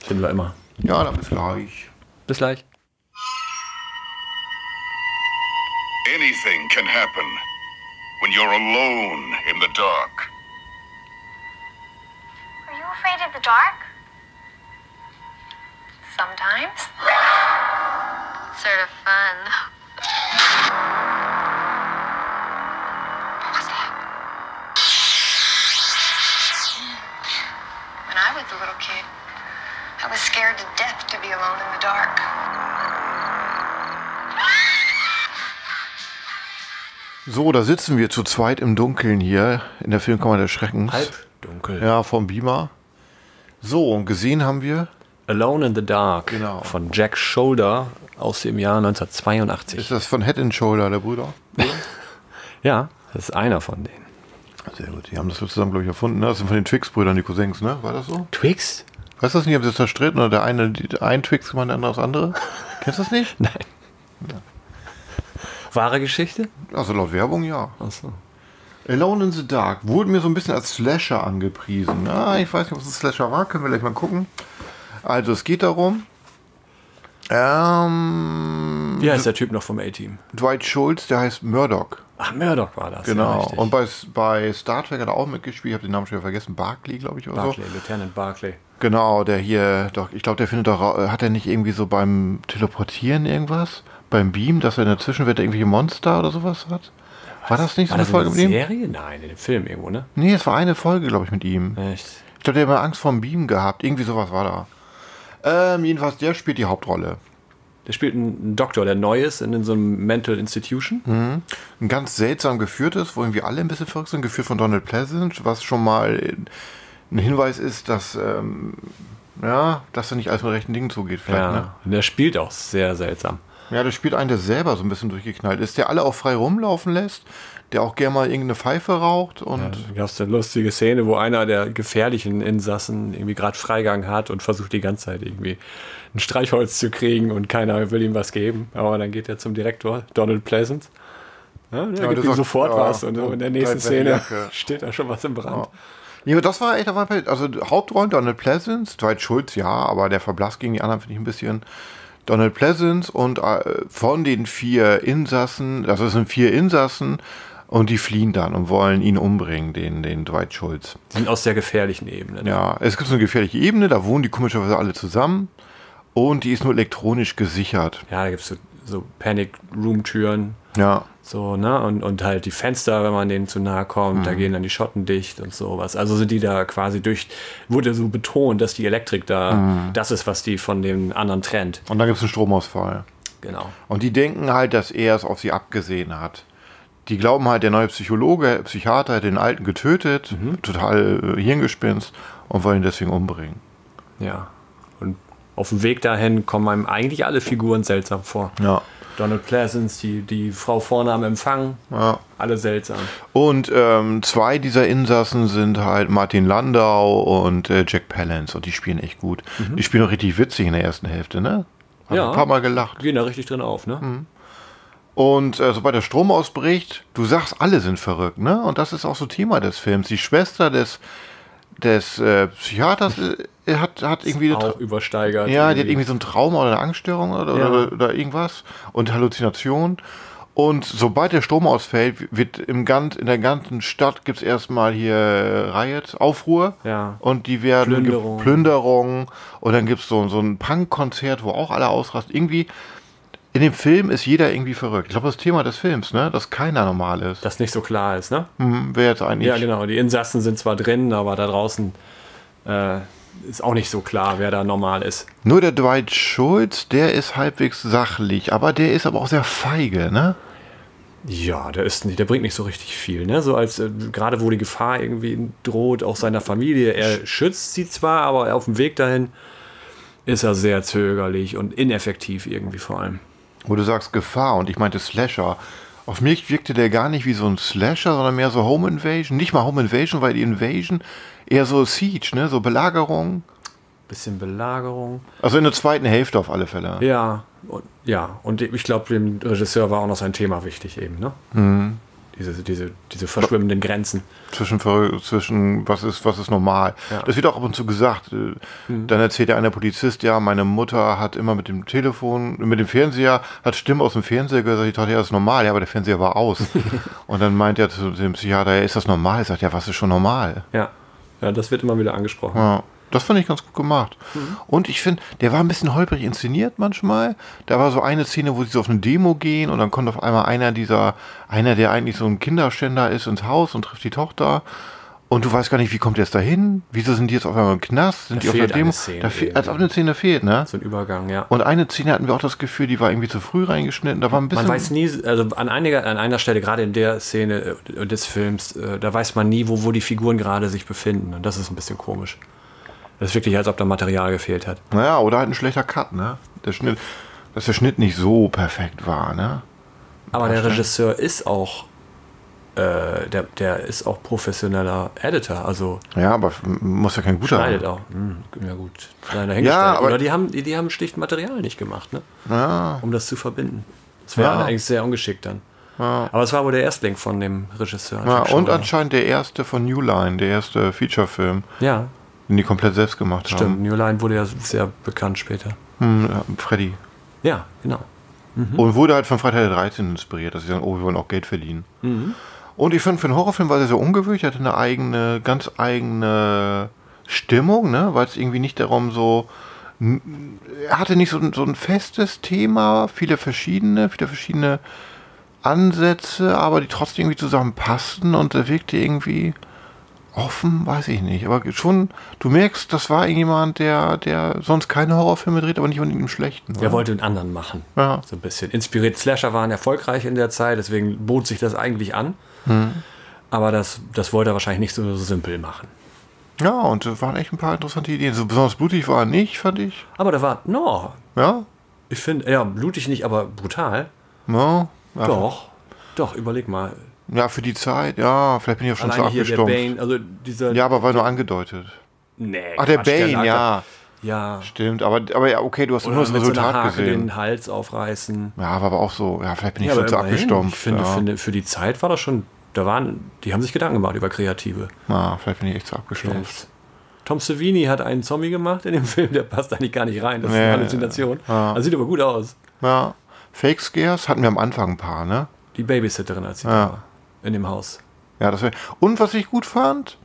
Finden wir immer. Ja, dann bis gleich. Bis gleich. Anything can happen when you're alone in the dark. Are you afraid of the dark? Sometimes. Sort of fun. When I was a little kid, I was scared to death to be alone in the dark. So, da sitzen wir zu zweit im Dunkeln hier in der Filmkammer des Schreckens. Halbdunkel. Ja, vom Beamer. So, und gesehen haben wir. Alone in the Dark Genau. von Jack Shoulder aus dem Jahr 1982. Ist das von Head and Shoulder, der Bruder? Ja, das ist einer von denen. Sehr gut. Die haben das so zusammen, glaube ich, erfunden. Ne? Das sind von den Twix-Brüdern, die Cousins, ne? War das so? Twix? Weißt du das nicht? Haben sie zerstritten oder der eine, die, ein Twix gemacht, der andere das andere? Kennst du das nicht? Nein. Wahre Geschichte? Also laut Werbung ja. Achso. Alone in the Dark wurde mir so ein bisschen als Slasher angepriesen. Na, ich weiß nicht, ob es ein Slasher war, können wir gleich mal gucken. Also es geht darum, ähm, Wie heißt der Typ noch vom A-Team? Dwight Schultz, der heißt Murdoch. Ach, Murdoch war das. Ja, Genau. richtig. Und bei, bei Star Trek hat er auch mitgespielt. Ich habe den Namen schon wieder vergessen. Barclay, glaube ich, oder Barclay, so. Lieutenant Barclay. Genau, der hier, doch, ich glaube, der findet doch, hat er nicht irgendwie so beim Teleportieren irgendwas? Beim Beam, dass er in der Zwischenwelt irgendwelche Monster oder sowas hat? War das nicht so War eine das Folge eine mit ihm? Serie? Nein, in dem Film irgendwo, ne? Nee, es war eine Folge, glaube ich, mit ihm. Echt? Ich glaube, der hat immer Angst vor dem Beam gehabt. Irgendwie sowas war da. Ähm, jedenfalls, der spielt die Hauptrolle. Der spielt einen Doktor, der neu ist in, in so einem Mental Institution. Ein ganz seltsam geführtes, wo irgendwie alle ein bisschen verrückt sind, geführt von Donald Pleasant, was schon mal ein Hinweis ist, dass, ähm, ja, dass da nicht alles mit rechten Dingen zugeht. Vielleicht, Ja. ne? Und der spielt auch sehr seltsam. Ja, der spielt einen, der selber so ein bisschen durchgeknallt ist, der alle auch frei rumlaufen lässt, der auch gerne mal irgendeine Pfeife raucht und Da gab es eine lustige Szene, wo einer der gefährlichen Insassen irgendwie gerade Freigang hat und versucht die ganze Zeit irgendwie ein Streichholz zu kriegen und keiner will ihm was geben. Aber dann geht er zum Direktor, Donald Pleasant. Ja, der Ja, gibt ihm sofort ja, was und in der nächsten Szene steht da schon was im Brand. Ja, das war echt, da war, also Hauptrollen Donald Pleasance, Dwight Schultz, ja, aber der verblasst gegen die anderen, finde ich ein bisschen. Donald Pleasance und äh, von den vier Insassen, also es sind vier Insassen und die fliehen dann und wollen ihn umbringen, den, den Dwight Schultz. Die sind aus der gefährlichen Ebene. ne? Ja, es gibt so eine gefährliche Ebene, da wohnen die komischerweise alle zusammen und die ist nur elektronisch gesichert. Ja, da gibt es so, so Panic-Room-Türen. Ja, So, ne? Und, und halt die Fenster, wenn man denen zu nahe kommt, Mhm. da gehen dann die Schotten dicht und sowas. Also sind die da quasi durch, wurde so betont, dass die Elektrik da Mhm. das ist, was die von den anderen trennt. und dann gibt es einen Stromausfall. Genau. Und die denken halt, dass er es auf sie abgesehen hat. Die glauben halt, der neue Psychologe, Psychiater hat den Alten getötet, total äh, Hirngespinst und wollen ihn deswegen umbringen. Ja. Und auf dem Weg dahin kommen einem eigentlich alle Figuren seltsam vor. Ja. Donald Pleasance, die, die Frau vorne am Empfang, ja. alle seltsam. Und ähm, zwei dieser Insassen sind halt Martin Landau und äh, Jack Palance und die spielen echt gut. Die spielen auch richtig witzig in der ersten Hälfte, ne? Haben Ja. ein paar Mal gelacht. Gehen da richtig drin auf, ne? Mhm. Und äh, sobald der Strom ausbricht, du sagst, alle sind verrückt, ne? Und das ist auch so Thema des Films. Die Schwester des des äh, Psychiaters äh, hat, hat irgendwie Auch übersteigert. ja, die hat irgendwie so ein Trauma oder eine Angststörung oder, Ja. oder, oder irgendwas und Halluzination. Und sobald der Strom ausfällt, wird im ganz, in der ganzen Stadt gibt es erstmal hier Riots, Aufruhr. Ja. Und die werden Plünderung. ge- Plünderung. Und dann gibt es so, so ein Punk-Konzert, wo auch alle ausrasten. Irgendwie, in dem Film ist jeder irgendwie verrückt. Ich glaube, das Thema des Films, ne, dass keiner normal ist. Das nicht so klar ist, ne? Hm, Wäre jetzt eigentlich. Ja, genau. Die Insassen sind zwar drin, aber da draußen äh, ist auch nicht so klar, wer da normal ist. Nur der Dwight Schultz, der ist halbwegs sachlich, aber der ist aber auch sehr feige, ne? Ja, der ist nicht, der bringt nicht so richtig viel, ne? So als äh, gerade wo die Gefahr irgendwie droht, auch seiner Familie. Er schützt sie zwar, aber auf dem Weg dahin ist er sehr zögerlich und ineffektiv irgendwie vor allem. Wo du sagst Gefahr und ich meinte Slasher. Auf mich wirkte der gar nicht wie so ein Slasher, sondern mehr so Home Invasion. Nicht mal Home Invasion, weil die Invasion eher so Siege, ne? So Belagerung. Bisschen Belagerung. Also in der zweiten Hälfte auf alle Fälle. Ja, und, ja, und ich glaube, dem Regisseur war auch noch sein Thema wichtig eben, ne? Diese, diese, diese verschwimmenden Grenzen. Zwischen, zwischen was ist, was ist normal. Ja. Das wird auch ab und zu gesagt. Äh, Dann erzählt ja einer Polizist, ja, meine Mutter hat immer mit dem Telefon, mit dem Fernseher, hat Stimmen aus dem Fernseher gehört. Ich dachte, ja, das ist normal, ja, aber der Fernseher war aus. und dann meint er zu dem Psychiater, ja, ist das normal? Er sagt, ja, was ist schon normal? Ja. Ja, das wird immer wieder angesprochen. Ja, das fand ich ganz gut gemacht. Und ich finde, der war ein bisschen holprig inszeniert manchmal. Da war so eine Szene, wo sie so auf eine Demo gehen und dann kommt auf einmal einer dieser, einer, der eigentlich so ein Kinderständer ist, ins Haus und trifft die Tochter. Und du weißt gar nicht, wie kommt der jetzt dahin? Wieso sind die jetzt auf einmal im Knast? Sind Da die auf fehlt eine Demo? Szene Da fe- irgendwie. als ob eine Szene fehlt, ne? So ein Übergang, ja. Und eine Szene hatten wir auch das Gefühl, die war irgendwie zu früh reingeschnitten. Da war ein bisschen. Man weiß nie, also an, einiger, an einer Stelle, gerade in der Szene äh, des Films, äh, da weiß man nie, wo, wo die Figuren gerade sich befinden. Und das ist ein bisschen komisch. Das ist wirklich, als ob da Material gefehlt hat. Naja, oder halt ein schlechter Cut, ne? Der Schnitt, dass der Schnitt nicht so perfekt war, ne? Aber der Stellen. Regisseur ist auch, äh, der, der ist auch professioneller Editor, also Ja, aber muss ja kein guter schneidet auch. Hm, ja gut. Ja, aber- Oder die haben, die, die haben schlicht Material nicht gemacht, ne? Ja. um das zu verbinden. Das wäre Ja. eigentlich sehr ungeschickt dann. Aber es war wohl der Erstling von dem Regisseur. Ja, und anscheinend der erste von New Line, der erste Feature-Film, Ja, den die komplett selbst gemacht stimmt. haben. New Line wurde ja sehr bekannt später. Hm, ja, Freddy. Ja, genau. Und wurde halt von Freitag der 13. inspiriert, dass sie sagen, oh, wir wollen auch Geld verdienen. Mhm. Und ich finde, für einen Horrorfilm war der sehr ungewöhnlich, er hatte eine eigene, ganz eigene Stimmung, ne? weil es irgendwie nicht darum so. Er hatte nicht so, ein- so ein festes Thema, viele verschiedene, viele verschiedene Ansätze, aber die trotzdem irgendwie zusammenpassten und er wirkte irgendwie offen, weiß ich nicht. Aber schon, du merkst, das war irgendjemand, der, der sonst keine Horrorfilme dreht, aber nicht unbedingt im Schlechten. Er oder? wollte einen anderen machen. Ja. So ein bisschen. Inspiriert Slasher waren erfolgreich in der Zeit, deswegen bot sich das eigentlich an. Mhm. Aber das, das wollte er wahrscheinlich nicht so, so simpel machen. Ja, und es waren echt ein paar interessante Ideen. So besonders blutig war er nicht, fand ich. Aber da war, no, Ja, ich finde, ja, blutig nicht, aber brutal. ja. ja Doch, doch, überleg mal. Ja, für die Zeit, ja, vielleicht bin ich auch schon zu Alleine hier der abgestumpft. Bane, also dieser. Ja, aber war nur angedeutet. nee, Ach, der Quatsch, Bane, lag ja. Ja. Stimmt, aber, aber ja, okay, du hast Oder nur das so Resultat Hake gesehen. den Hals aufreißen. Ja, war aber auch so, ja, vielleicht bin ich Ja, schon zu abgestumpft. ich finde, ja. finde, für die Zeit war das schon, da waren, die haben sich Gedanken gemacht über Kreative. ja, vielleicht bin ich echt zu abgestumpft. Tom Savini hat einen Zombie gemacht in dem Film, der passt eigentlich gar nicht rein. Das ist Nee. eine Halluzination. Ja. Das sieht aber gut aus. Ja, Fake Scares hatten wir am Anfang ein paar, ne? Die Babysitterin als sie Ja. da war. In dem Haus. Ja, das wär, Und was ich gut fand,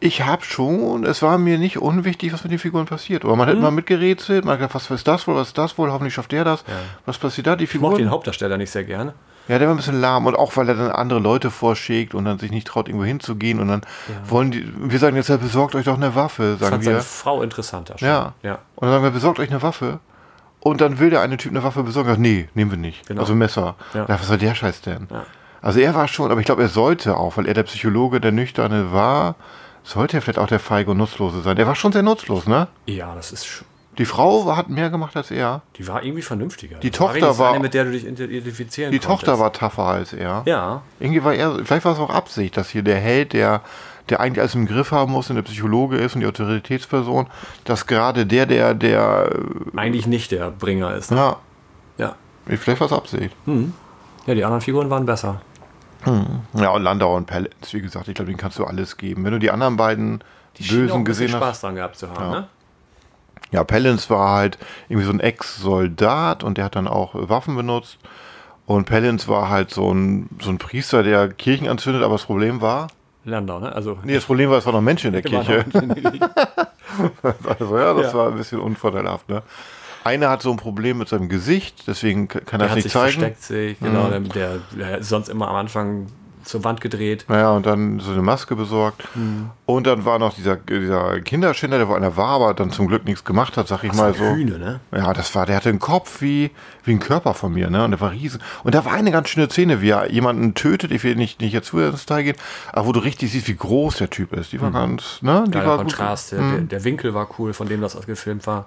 ich habe schon, es war mir nicht unwichtig, was mit den Figuren passiert. Oder man hat Mhm. mal mitgerätselt, man hat gedacht, was ist das wohl, was ist das wohl, hoffentlich schafft der das. Was passiert da? Die Ich mochte den Figuren. Hauptdarsteller nicht sehr gerne. Ja, der war ein bisschen lahm und auch weil er dann andere Leute vorschickt und dann sich nicht traut, irgendwo hinzugehen und dann wollen die, wir sagen jetzt, ja, besorgt euch doch eine Waffe, sagen wir. seine Frau interessanter. schon. Ja. ja. Und dann sagen wir, besorgt euch eine Waffe. Und dann will der eine Typ eine Waffe besorgen. Sagt, nee, nehmen wir nicht. Genau. Also Messer. Ja. Ja. Was soll der Scheiß denn? Ja. Also er war schon, aber ich glaube, er sollte auch, weil er der Psychologe, der Nüchterne war, sollte er vielleicht auch der feige und Nutzlose sein. Der war schon sehr nutzlos, ne? Ja, das ist sch- Die Frau hat mehr gemacht als er. Die war irgendwie vernünftiger. Die Das Tochter war- Eine, mit der du dich identifizieren Die konntest. Tochter war tougher als er. Ja. Irgendwie war er, vielleicht war es auch Absicht, dass hier der Held, der, der eigentlich alles im Griff haben muss und der Psychologe ist und die Autoritätsperson, dass gerade der, der, der, Eigentlich nicht der Bringer ist. Ne? ja, Ja. vielleicht war es Absicht. Ja, die anderen Figuren waren besser. Ja, und Landau und Pellets, wie gesagt, ich glaube, den kannst du alles geben. Wenn du die anderen beiden Die Bösen gesehen Spaß hast. dran gehabt zu haben, Ja. ne? Ja, Pellins war halt irgendwie so ein Ex-Soldat und der hat dann auch Waffen benutzt. Und Pellins war halt so ein, so ein Priester, der Kirchen anzündet, aber das Problem war, Landau, ne? Also, nee, das Problem war, es waren noch Menschen in der Kirche. Also ja, das Ja. war ein bisschen unvorteilhaft, ne? Einer hat so ein Problem mit seinem Gesicht, deswegen kann er Der es hat nicht sich zeigen. versteckt sich, genau, der, der, der ist sonst immer am Anfang zur Wand gedreht. Naja, und dann so eine Maske besorgt. Mhm. Und dann war noch dieser, dieser Kinderschänder, der wo einer war, aber dann zum Glück nichts gemacht hat, sag ich mal so. Hühne, ne? Ja, das war, der hatte einen Kopf wie, wie ein Körper von mir, ne? Und der war riesen. Und da war eine ganz schöne Szene, wie er jemanden tötet, ich will nicht, nicht jetzt früher ins Detail gehen, aber wo du richtig siehst, wie groß der Typ ist. Die war ganz, ne? Die Mhm. Geiler war gut. Kontrast, der, der, der Winkel war cool, von dem das gefilmt war.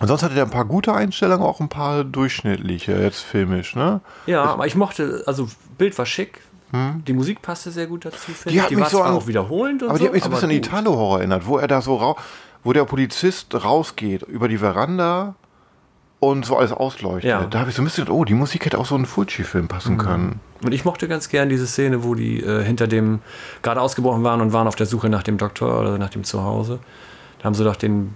Und sonst hatte der ein paar gute Einstellungen, auch ein paar durchschnittliche, jetzt filmisch, ne? Ja, aber ich mochte, also Bild war schick, die Musik passte sehr gut dazu, finde Hm? Die ich. hat Die mich war so zwar an- auch wiederholend und Aber so, die hat mich so ein bisschen an. Italo-Horror erinnert, wo er da so rau wo der Polizist rausgeht über die Veranda und so alles ausleuchtet. Ja. Da habe ich so ein bisschen gedacht, oh, die Musik hätte auch so einen Fulci-Film passen können. Und ich mochte ganz gern diese Szene, wo die äh, hinter dem gerade ausgebrochen waren und waren auf der Suche nach dem Doktor oder nach dem Zuhause. Da haben sie doch den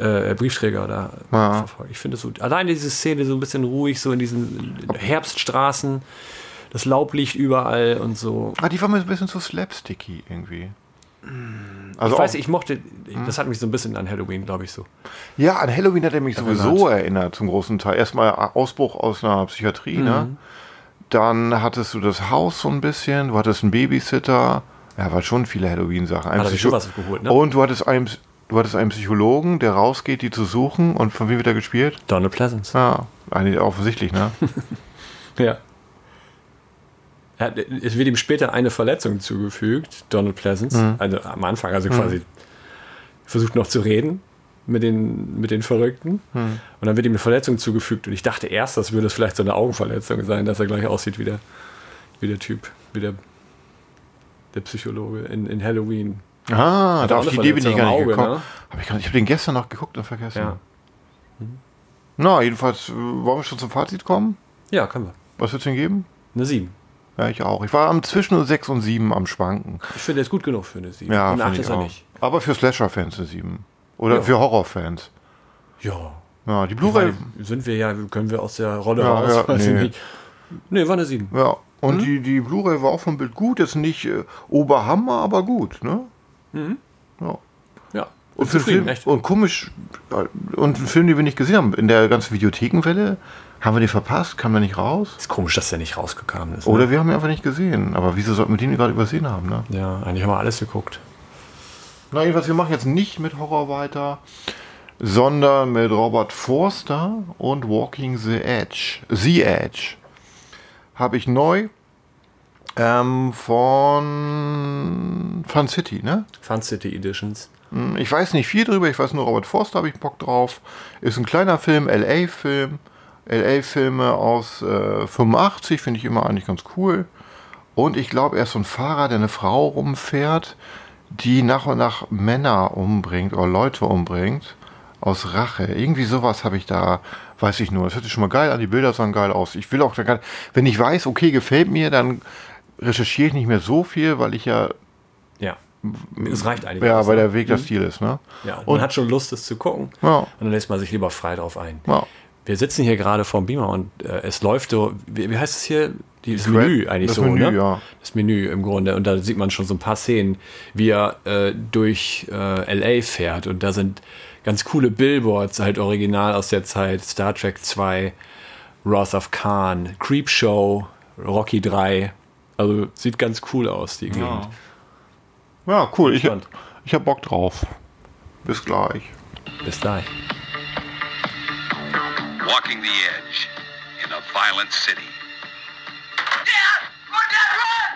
äh, Briefträger da Ja. verfolgt. Ich finde es so, alleine diese Szene so ein bisschen ruhig, so in diesen Herbststraßen, das Laub liegt überall und so. Ah, die war mir so ein bisschen zu slapsticky irgendwie. Also ich weiß, ich mochte, das hat mich so ein bisschen an Halloween, glaube ich, so. Ja, an Halloween hat er mich Erinnert. sowieso erinnert, zum großen Teil. Erstmal Ausbruch aus einer Psychiatrie, Mhm. ne? Dann hattest du das Haus so ein bisschen, du hattest einen Babysitter. Ja, war schon viele Halloween-Sachen. Hat er sich schon was geholt, ne? Und du hattest, einen, du hattest einen Psychologen, der rausgeht, die zu suchen. Und von wem wird er gespielt? Donald Pleasance. Ja, eigentlich offensichtlich, ne? Ja. Er hat- Es wird ihm später eine Verletzung zugefügt, Donald Pleasance. Mhm. Also am Anfang, also quasi versucht noch zu reden mit den, mit den Verrückten. Mhm. Und dann wird ihm eine Verletzung zugefügt. Und ich dachte erst, das würde es vielleicht so eine Augenverletzung sein, dass er gleich aussieht wie der, wie der Typ, wie der, der Psychologe in, in Halloween. Ah, da auf die Idee bin ich gar nicht Auge, gekommen. ne? Hab ich ich habe den gestern noch geguckt und vergessen. Ja. Na, jedenfalls, äh, wollen wir schon zum Fazit kommen? Ja, können wir. Was wird es denn geben? Eine 7. Ja, ich auch. Ich war am zwischen 6 und 7 am Schwanken. Ich finde, der ist gut genug für eine 7. Ja, eine 8 finde ist ich er auch. nicht. Aber für Slasher-Fans eine 7. Oder Ja. für Horror-Fans. Ja. Ja, die Blu-ray. sind wir ja, können wir aus der Rolle Ja, raus? ja, weiß nee. nicht. Nee, war eine 7. Ja. Und Mhm. die, die Blu-ray war auch vom Bild gut. Jetzt nicht äh, Oberhammer, aber gut, ne? Ja. Ja. Und, für einen Film, echt. und komisch, äh, und ein Film, den wir nicht gesehen haben, in der ganzen Videothekenwelle, haben wir den verpasst, kam der nicht raus? Ist komisch, dass der nicht rausgekommen ist. Ne? Oder wir haben ihn einfach nicht gesehen. Aber wieso sollten wir den gerade übersehen haben, ne? Ja, eigentlich haben wir alles geguckt. Na, jedenfalls, wir machen jetzt nicht mit Horror weiter, sondern mit Robert Forster und Walking the Edge. The Edge. Habe ich neu ähm, von Fun City, ne? Fun City Editions. Hm, Ich weiß nicht viel drüber, ich weiß nur, Robert Forster habe ich Bock drauf. Ist ein kleiner Film, LA-Film. LA-Filme aus äh, 85 finde ich immer eigentlich ganz cool. Und ich glaube, er ist so ein Fahrer, der eine Frau rumfährt, die nach und nach Männer umbringt oder Leute umbringt. Aus Rache. Irgendwie sowas habe ich da, weiß ich nur. Das hört sich schon mal geil an, die Bilder sahen geil aus. Ich will auch, wenn ich weiß, okay, gefällt mir, dann recherchiere ich nicht mehr so viel, weil ich ja, Ja. Es reicht eigentlich. ja, weil der Weg das Ziel ist, ne? Ja, und man hat schon Lust, es zu gucken. Ja. Und dann lässt man sich lieber frei drauf ein. Ja. Wir sitzen hier gerade vorm Beamer und äh, es läuft so, wie, wie heißt es hier? Die- Das Red- Menü eigentlich das so, Menü, ne? ja. Das Menü im Grunde. Und da sieht man schon so ein paar Szenen, wie er äh, durch äh, LA fährt. Und da sind ganz coole Billboards, halt original aus der Zeit. Star Trek 2, Wrath of Khan, Creepshow, Rocky 3. Also sieht ganz cool aus, die Gegend. Ja, cool. Ich, ich hab Bock drauf. Bis gleich. Bis gleich. Walking the edge in a violent city. Dad! Run, Dad, run!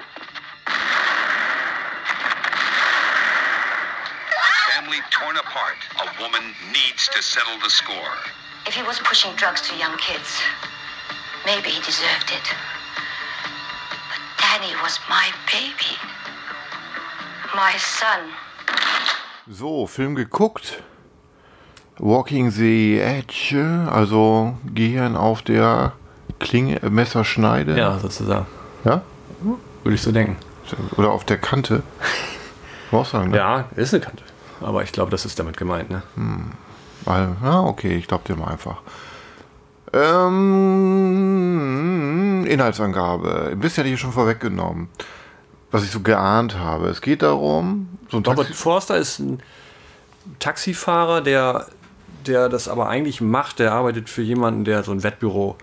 Family torn apart. A woman needs to settle the score. If he was pushing drugs to young kids, maybe he deserved it. Danny was my baby. My son. So, Film geguckt. Walking the Edge, also Gehirn auf der Klinge, äh, Messerschneide. Ja, sozusagen. ja? Würde ich so denken. Oder auf der Kante. Muss sagen, ne? Ja, ist eine Kante. Aber ich glaube, das ist damit gemeint, ne? Weil, ja, okay, ich glaube dir mal einfach. Ähm, Inhaltsangabe. Ein bisschen hätte ich schon vorweggenommen. Was ich so geahnt habe. Es geht darum, so ein Robert Taxi Forster ist ein Taxifahrer, der, der das aber eigentlich macht. Der arbeitet für jemanden, der so ein Wettbüro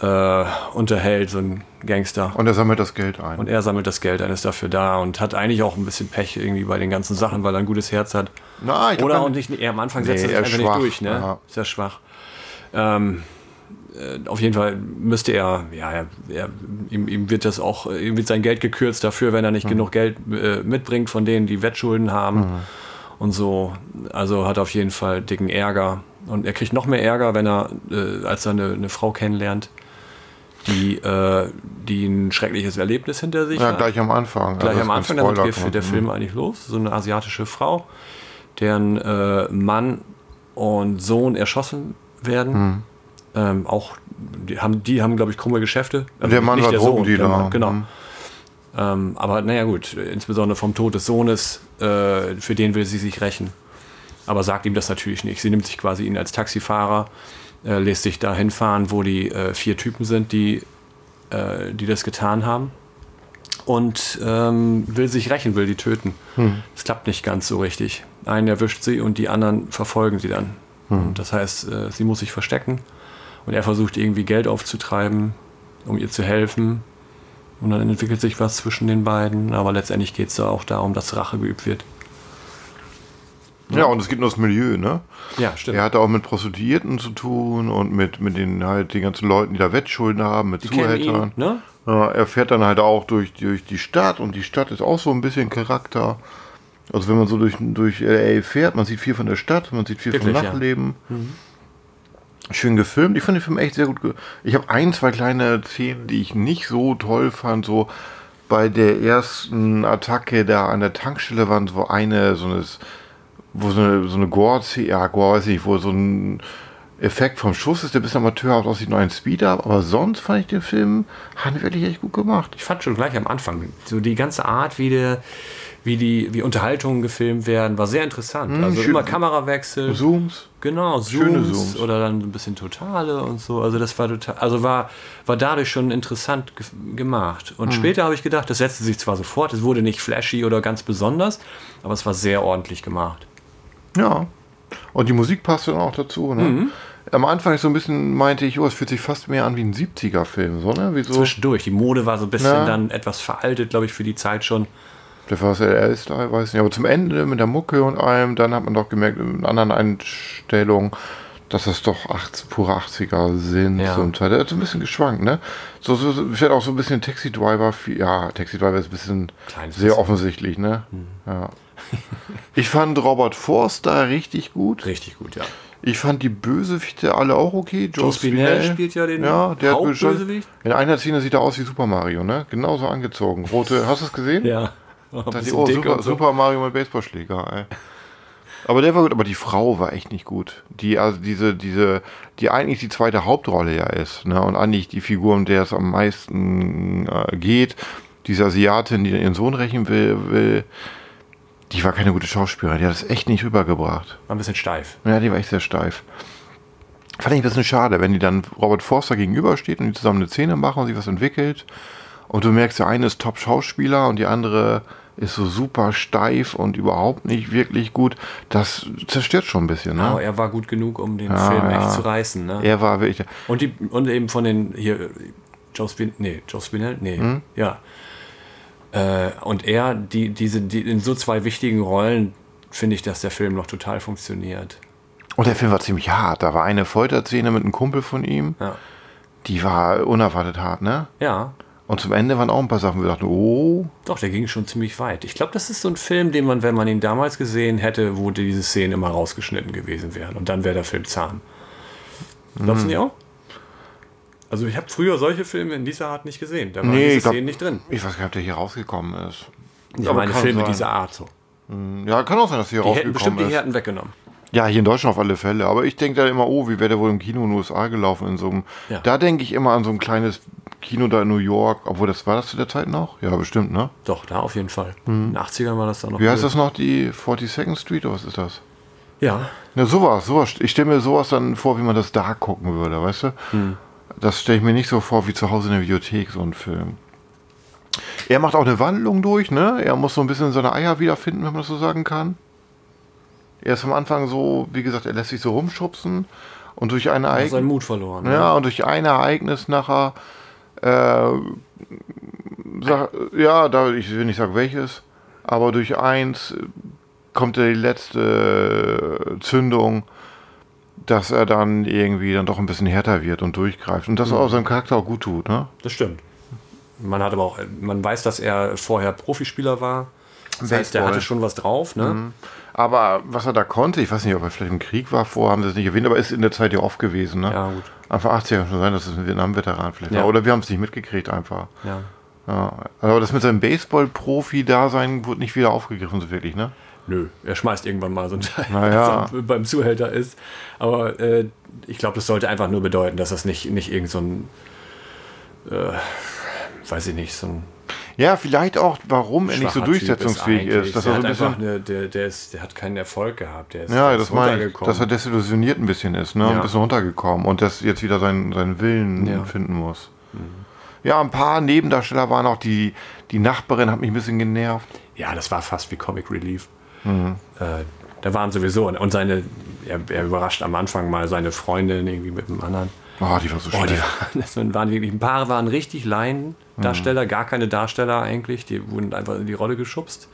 äh, unterhält, so ein Gangster. und er sammelt das Geld ein. Und er sammelt das Geld ein, ist dafür da und hat eigentlich auch ein bisschen Pech irgendwie bei den ganzen Sachen, weil er ein gutes Herz hat. Na, ich Oder auch nicht, er am Anfang Nee, setzt er sich einfach ist schwach, nicht durch, ne? ja. Sehr schwach. Ähm, äh, auf jeden Fall müsste er, ja, er, er, ihm, ihm wird das auch, äh, ihm wird sein Geld gekürzt dafür, wenn er nicht genug Geld äh, mitbringt von denen, die Wettschulden haben Hm. und so. Also hat auf jeden Fall dicken Ärger. Und er kriegt noch mehr Ärger, wenn er, äh, als er eine, eine Frau kennenlernt, die, äh, die ein schreckliches Erlebnis hinter sich ja, hat gleich am Anfang. gleich Also am Anfang, damit geht der mhm. Film eigentlich los. So eine asiatische Frau, deren äh, Mann und Sohn erschossen werden. Mhm. Ähm, auch die haben, die haben glaube ich, krumme Geschäfte. Also Der Mann war der Sohn, Drogendealer. Mann, Genau. Mhm. Ähm, aber naja, gut, insbesondere vom Tod des Sohnes, äh, für den will sie sich rächen. Aber sagt ihm das natürlich nicht. Sie nimmt sich quasi ihn als Taxifahrer, äh, lässt sich dahin fahren, wo die äh, vier Typen sind, die, äh, die das getan haben. Und ähm, will sich rächen, will die töten. Es klappt nicht ganz so richtig. Einen erwischt sie und die anderen verfolgen sie dann. Und das heißt, äh, sie muss sich verstecken. Und er versucht irgendwie Geld aufzutreiben, um ihr zu helfen. Und dann entwickelt sich was zwischen den beiden. Aber letztendlich geht es da auch darum, dass Rache geübt wird. Ja, und es geht nur das Milieu, ne? Ja, stimmt. Er hatte auch mit Prostituierten zu tun und mit, mit den halt den ganzen Leuten, die da Wettschulden haben, mit Die kennen ihn, Zuhältern. ne? Ja, er fährt dann halt auch durch, durch die Stadt und die Stadt ist auch so ein bisschen Charakter. Also wenn man so durch, durch LA fährt, man sieht viel von der Stadt, man sieht viel Wirklich, vom ja. Nachtleben. Schön gefilmt. Ich fand den Film echt sehr gut. Ich habe ein, zwei kleine Szenen, die ich nicht so toll fand. So bei der ersten Attacke da an der Tankstelle waren so eine, so eine, wo so eine, so eine Gore, ja, Gore weiß ich nicht, wo so ein Effekt vom Schuss ist, der bisschen amateurhaft aussieht, nur ein Speed-Up. Aber sonst fand ich den Film handwerklich echt gut gemacht. Ich fand schon gleich am Anfang, so die ganze Art, wie, der, wie, die, wie Unterhaltungen gefilmt werden, war sehr interessant. also schön. immer Kamerawechsel. Zooms. Genau, Schöne Zooms, Zooms. oder dann ein bisschen Totale und so. Also das war total, also war, war dadurch schon interessant ge gemacht. Und später habe ich gedacht, das setzte sich zwar sofort, es wurde nicht flashy oder ganz besonders, aber es war sehr ordentlich gemacht. Ja. Und die Musik passt dann auch dazu. Ne? Mhm. Am Anfang so ein bisschen meinte ich, oh, es fühlt sich fast mehr an wie ein 70er-Film. So, ne? wie so Zwischendurch. Die Mode war so ein bisschen Ja. dann etwas veraltet, glaube ich, für die Zeit schon. Der VSL-Style, weiß nicht. Aber zum Ende mit der Mucke und allem, dann hat man doch gemerkt, in anderen Einstellungen, dass das doch 80, pure 80er sind Ja. zum Teil. Der hat so ein bisschen geschwankt, ne? So, so, vielleicht auch so ein bisschen Taxi Driver. Ja, Taxi Driver ist ein bisschen Kleines sehr bisschen. offensichtlich, ne? Ja. Ich fand Robert Forster richtig gut. Richtig gut, ja. Ich fand die Bösewichte alle auch okay. Joe, Joe Spinell spielt ja den ja, der Hauptbösewicht. In einer Szene sieht er aus wie Super Mario, ne? Genauso angezogen. Rote, hast du es gesehen? Ja. Da dachte ich, oh, Super, so. Super Mario mit Baseballschläger, ey. Aber der war gut, aber die Frau war echt nicht gut. Die, also diese, diese, die eigentlich die zweite Hauptrolle ja ist, ne? Und eigentlich die Figur, um der es am meisten äh, geht, diese Asiatin, die ihren Sohn rächen will, will, die war keine gute Schauspielerin, die hat es echt nicht rübergebracht. War ein bisschen steif. Ja, die war echt sehr steif. Fand ich ein bisschen schade, wenn die dann Robert Forster gegenübersteht und die zusammen eine Szene machen und sich was entwickelt. Und du merkst, der eine ist Top-Schauspieler und die andere ist so super steif und überhaupt nicht wirklich gut. Das zerstört schon ein bisschen, ne? er war gut genug, um den Ja, Film ja. echt zu reißen. Ne? Er war wirklich. Und, die, und eben von den hier, Joe Spinell, nee, Joe Spinell, nee, Hm? ja. Äh, und er, die, diese, die, in so zwei wichtigen Rollen finde ich, dass der Film noch total funktioniert. Und der Film war ziemlich hart. Da war eine Folterszene mit einem Kumpel von ihm. Ja. Die war unerwartet hart, ne? Ja, Und zum Ende waren auch ein paar Sachen, wo wir dachten, oh, doch, der ging schon ziemlich weit. Ich glaube, das ist so ein Film, den man, wenn man ihn damals gesehen hätte, wo diese Szenen immer rausgeschnitten gewesen wären. Und dann wäre der Film zahm. Glaubst du nicht auch? Also ich habe früher solche Filme in dieser Art nicht gesehen. Da waren Nee, diese glaub- Szenen nicht drin. ich weiß gar nicht, ob der hier rausgekommen ist. Ich Aber meine Filme sein. dieser Art so. Ja, kann auch sein, dass hier Die hätten bestimmt rausgekommen die ist. Härten weggenommen. Ja, hier in Deutschland auf alle Fälle. Aber ich denke da immer, oh, wie wäre der wohl im Kino in den USA gelaufen? In so einem, Ja. Da denke ich immer an so ein kleines Kino da in New York, obwohl das war das zu der Zeit noch? Ja, bestimmt, ne? Doch, da auf jeden Fall. In den 80ern war das dann noch. Wie heißt cool. das noch, die 42nd Street oder was ist das? Ja, Ja, sowas, sowas. Ich stelle mir sowas dann vor, wie man das da gucken würde, weißt du? Das stelle ich mir nicht so vor wie zu Hause in der Videothek, so ein Film. Er macht auch eine Wandlung durch, ne? Er muss so ein bisschen seine Eier wiederfinden, wenn man das so sagen kann. Er ist am Anfang so, wie gesagt, er lässt sich so rumschubsen und durch ein hat seinen Ereignis. Mut verloren. ne? Ja, und durch ein Ereignis nachher, äh, sag, ja, da, ich will nicht sagen welches, aber durch eins kommt ja die letzte Zündung, dass er dann irgendwie dann doch ein bisschen härter wird und durchgreift. Und das auch seinem Charakter auch gut tut, ne? Das stimmt. Man hat aber auch, man weiß, dass er vorher Profispieler war. Das heißt, der Baseball. hatte schon was drauf, ne? Aber was er da konnte, ich weiß nicht, ob er vielleicht im Krieg war, vorher haben sie es nicht erwähnt, aber ist in der Zeit ja oft gewesen, ne? Ja, gut. Anfang 80er kann schon sein, dass es ein Vietnam-Veteran vielleicht Ja. war. Oder wir haben es nicht mitgekriegt einfach. Ja. Ja, aber das mit seinem Baseball-Profi-Dasein wurde nicht wieder aufgegriffen, so wirklich, ne? Nö, er schmeißt irgendwann mal so ein Teil, Naja. er beim Zuhälter ist. Aber äh, ich glaube, das sollte einfach nur bedeuten, dass das nicht, nicht irgend so ein, äh, weiß ich nicht, so ein Ja, vielleicht auch, warum er nicht so durchsetzungsfähig ist. Dass der, er so hat ein bisschen, einfach eine, der, der, ist, der hat keinen Erfolg gehabt. Der ist, ja, das meine ich, dass er desillusioniert ein bisschen ist, ne? Ja. Ein bisschen runtergekommen und das jetzt wieder seinen, seinen Willen Ja. Mhm. finden muss. Ja, ein paar Nebendarsteller waren auch die, die Nachbarin hat mich ein bisschen genervt. Ja, das war fast wie Comic Relief. Mhm. Äh, da waren sowieso, und seine, er, er überrascht am Anfang mal seine Freundin irgendwie mit einem anderen. Oh, die war so Oh, die waren, das waren wirklich, ein paar waren richtig Laiendarsteller, gar keine Darsteller eigentlich, die wurden einfach in die Rolle geschubst.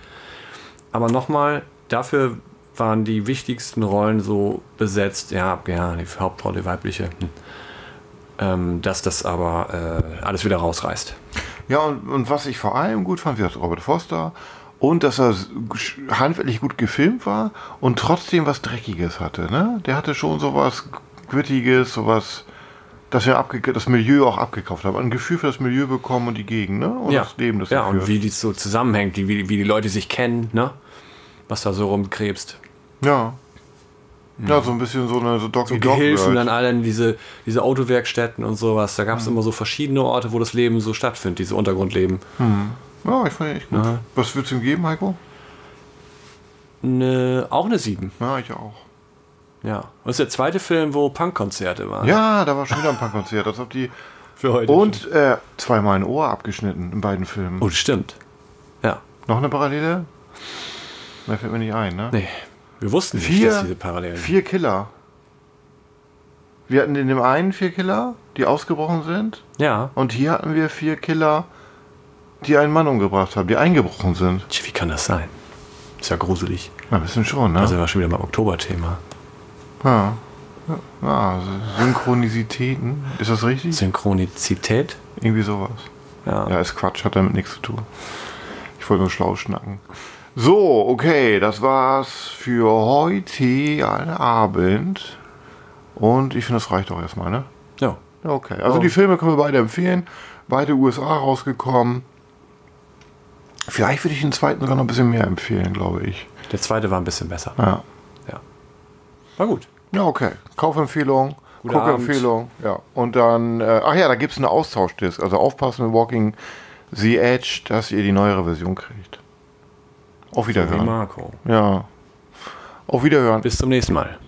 Aber nochmal, dafür waren die wichtigsten Rollen so besetzt, ja, ja, die Hauptrolle weibliche, hm. ähm, dass das aber äh, alles wieder rausreißt. Ja, und, und was ich vor allem gut fand, wie gesagt, Robert Foster und dass er handwerklich gut gefilmt war und trotzdem was Dreckiges hatte. Ne? Der hatte schon sowas Grittiges, sowas, dass wir abge das Milieu auch abgekauft haben. Ein Gefühl für das Milieu bekommen und die Gegend, ne? Und das Leben, das ja, und wie das so zusammenhängt, wie, wie die Leute sich kennen, ne? Was da so rumkrebst. Ja. Ja, so ein bisschen so eine so Dog Gehilfen World. dann allen diese, diese Autowerkstätten und sowas. Da gab es immer so verschiedene Orte, wo das Leben so stattfindet, diese Untergrundleben. Ja, ich fand echt gut. Was würdest du ihm geben, Heiko? Ne, auch eine 7. Ja, ich auch. Ja. Und das ist der zweite Film, wo Punkkonzerte waren. Ja, da war schon wieder ein Punkkonzert. als ob die Für heute. und äh, zweimal ein Ohr abgeschnitten in beiden Filmen. Oh, das stimmt. Ja. Noch eine Parallele? Mehr fällt mir nicht ein, ne? Nee. Wir wussten nicht, Vier, dass diese Parallelen vier Killer. Wir hatten in dem einen vier Killer, die ausgebrochen sind. Ja. Und hier hatten wir vier Killer, die einen Mann umgebracht haben, die eingebrochen sind. Tja, Wie kann das sein? Ist ja gruselig. Na, ein bisschen schon, ne? Also war schon wieder beim Oktoberthema. Ja. Ja, also Synchronisitäten. Ist das richtig? Synchronizität? Irgendwie sowas. Ja. Ja, ist Quatsch, hat damit nichts zu tun. Ich wollte nur schlau schnacken. So, okay, das war's für heute, einen Abend. Und ich finde, das reicht auch erstmal, ne? ja. Ja, okay. Also Oh. die Filme können wir beide empfehlen. Beide USA rausgekommen. Vielleicht würde ich den zweiten sogar noch ein bisschen mehr empfehlen, glaube ich. Der zweite war ein bisschen besser. Ja. War gut. Ja, okay. Kaufempfehlung, Guter Guckempfehlung. Ja. Und dann, äh, ach ja, da gibt es eine Austauschdisk. Also aufpassen mit Walking the Edge, dass ihr die neuere Version kriegt. Auf Wie Wiederhören. Marco. Ja. Auf Wiederhören. Bis zum nächsten Mal.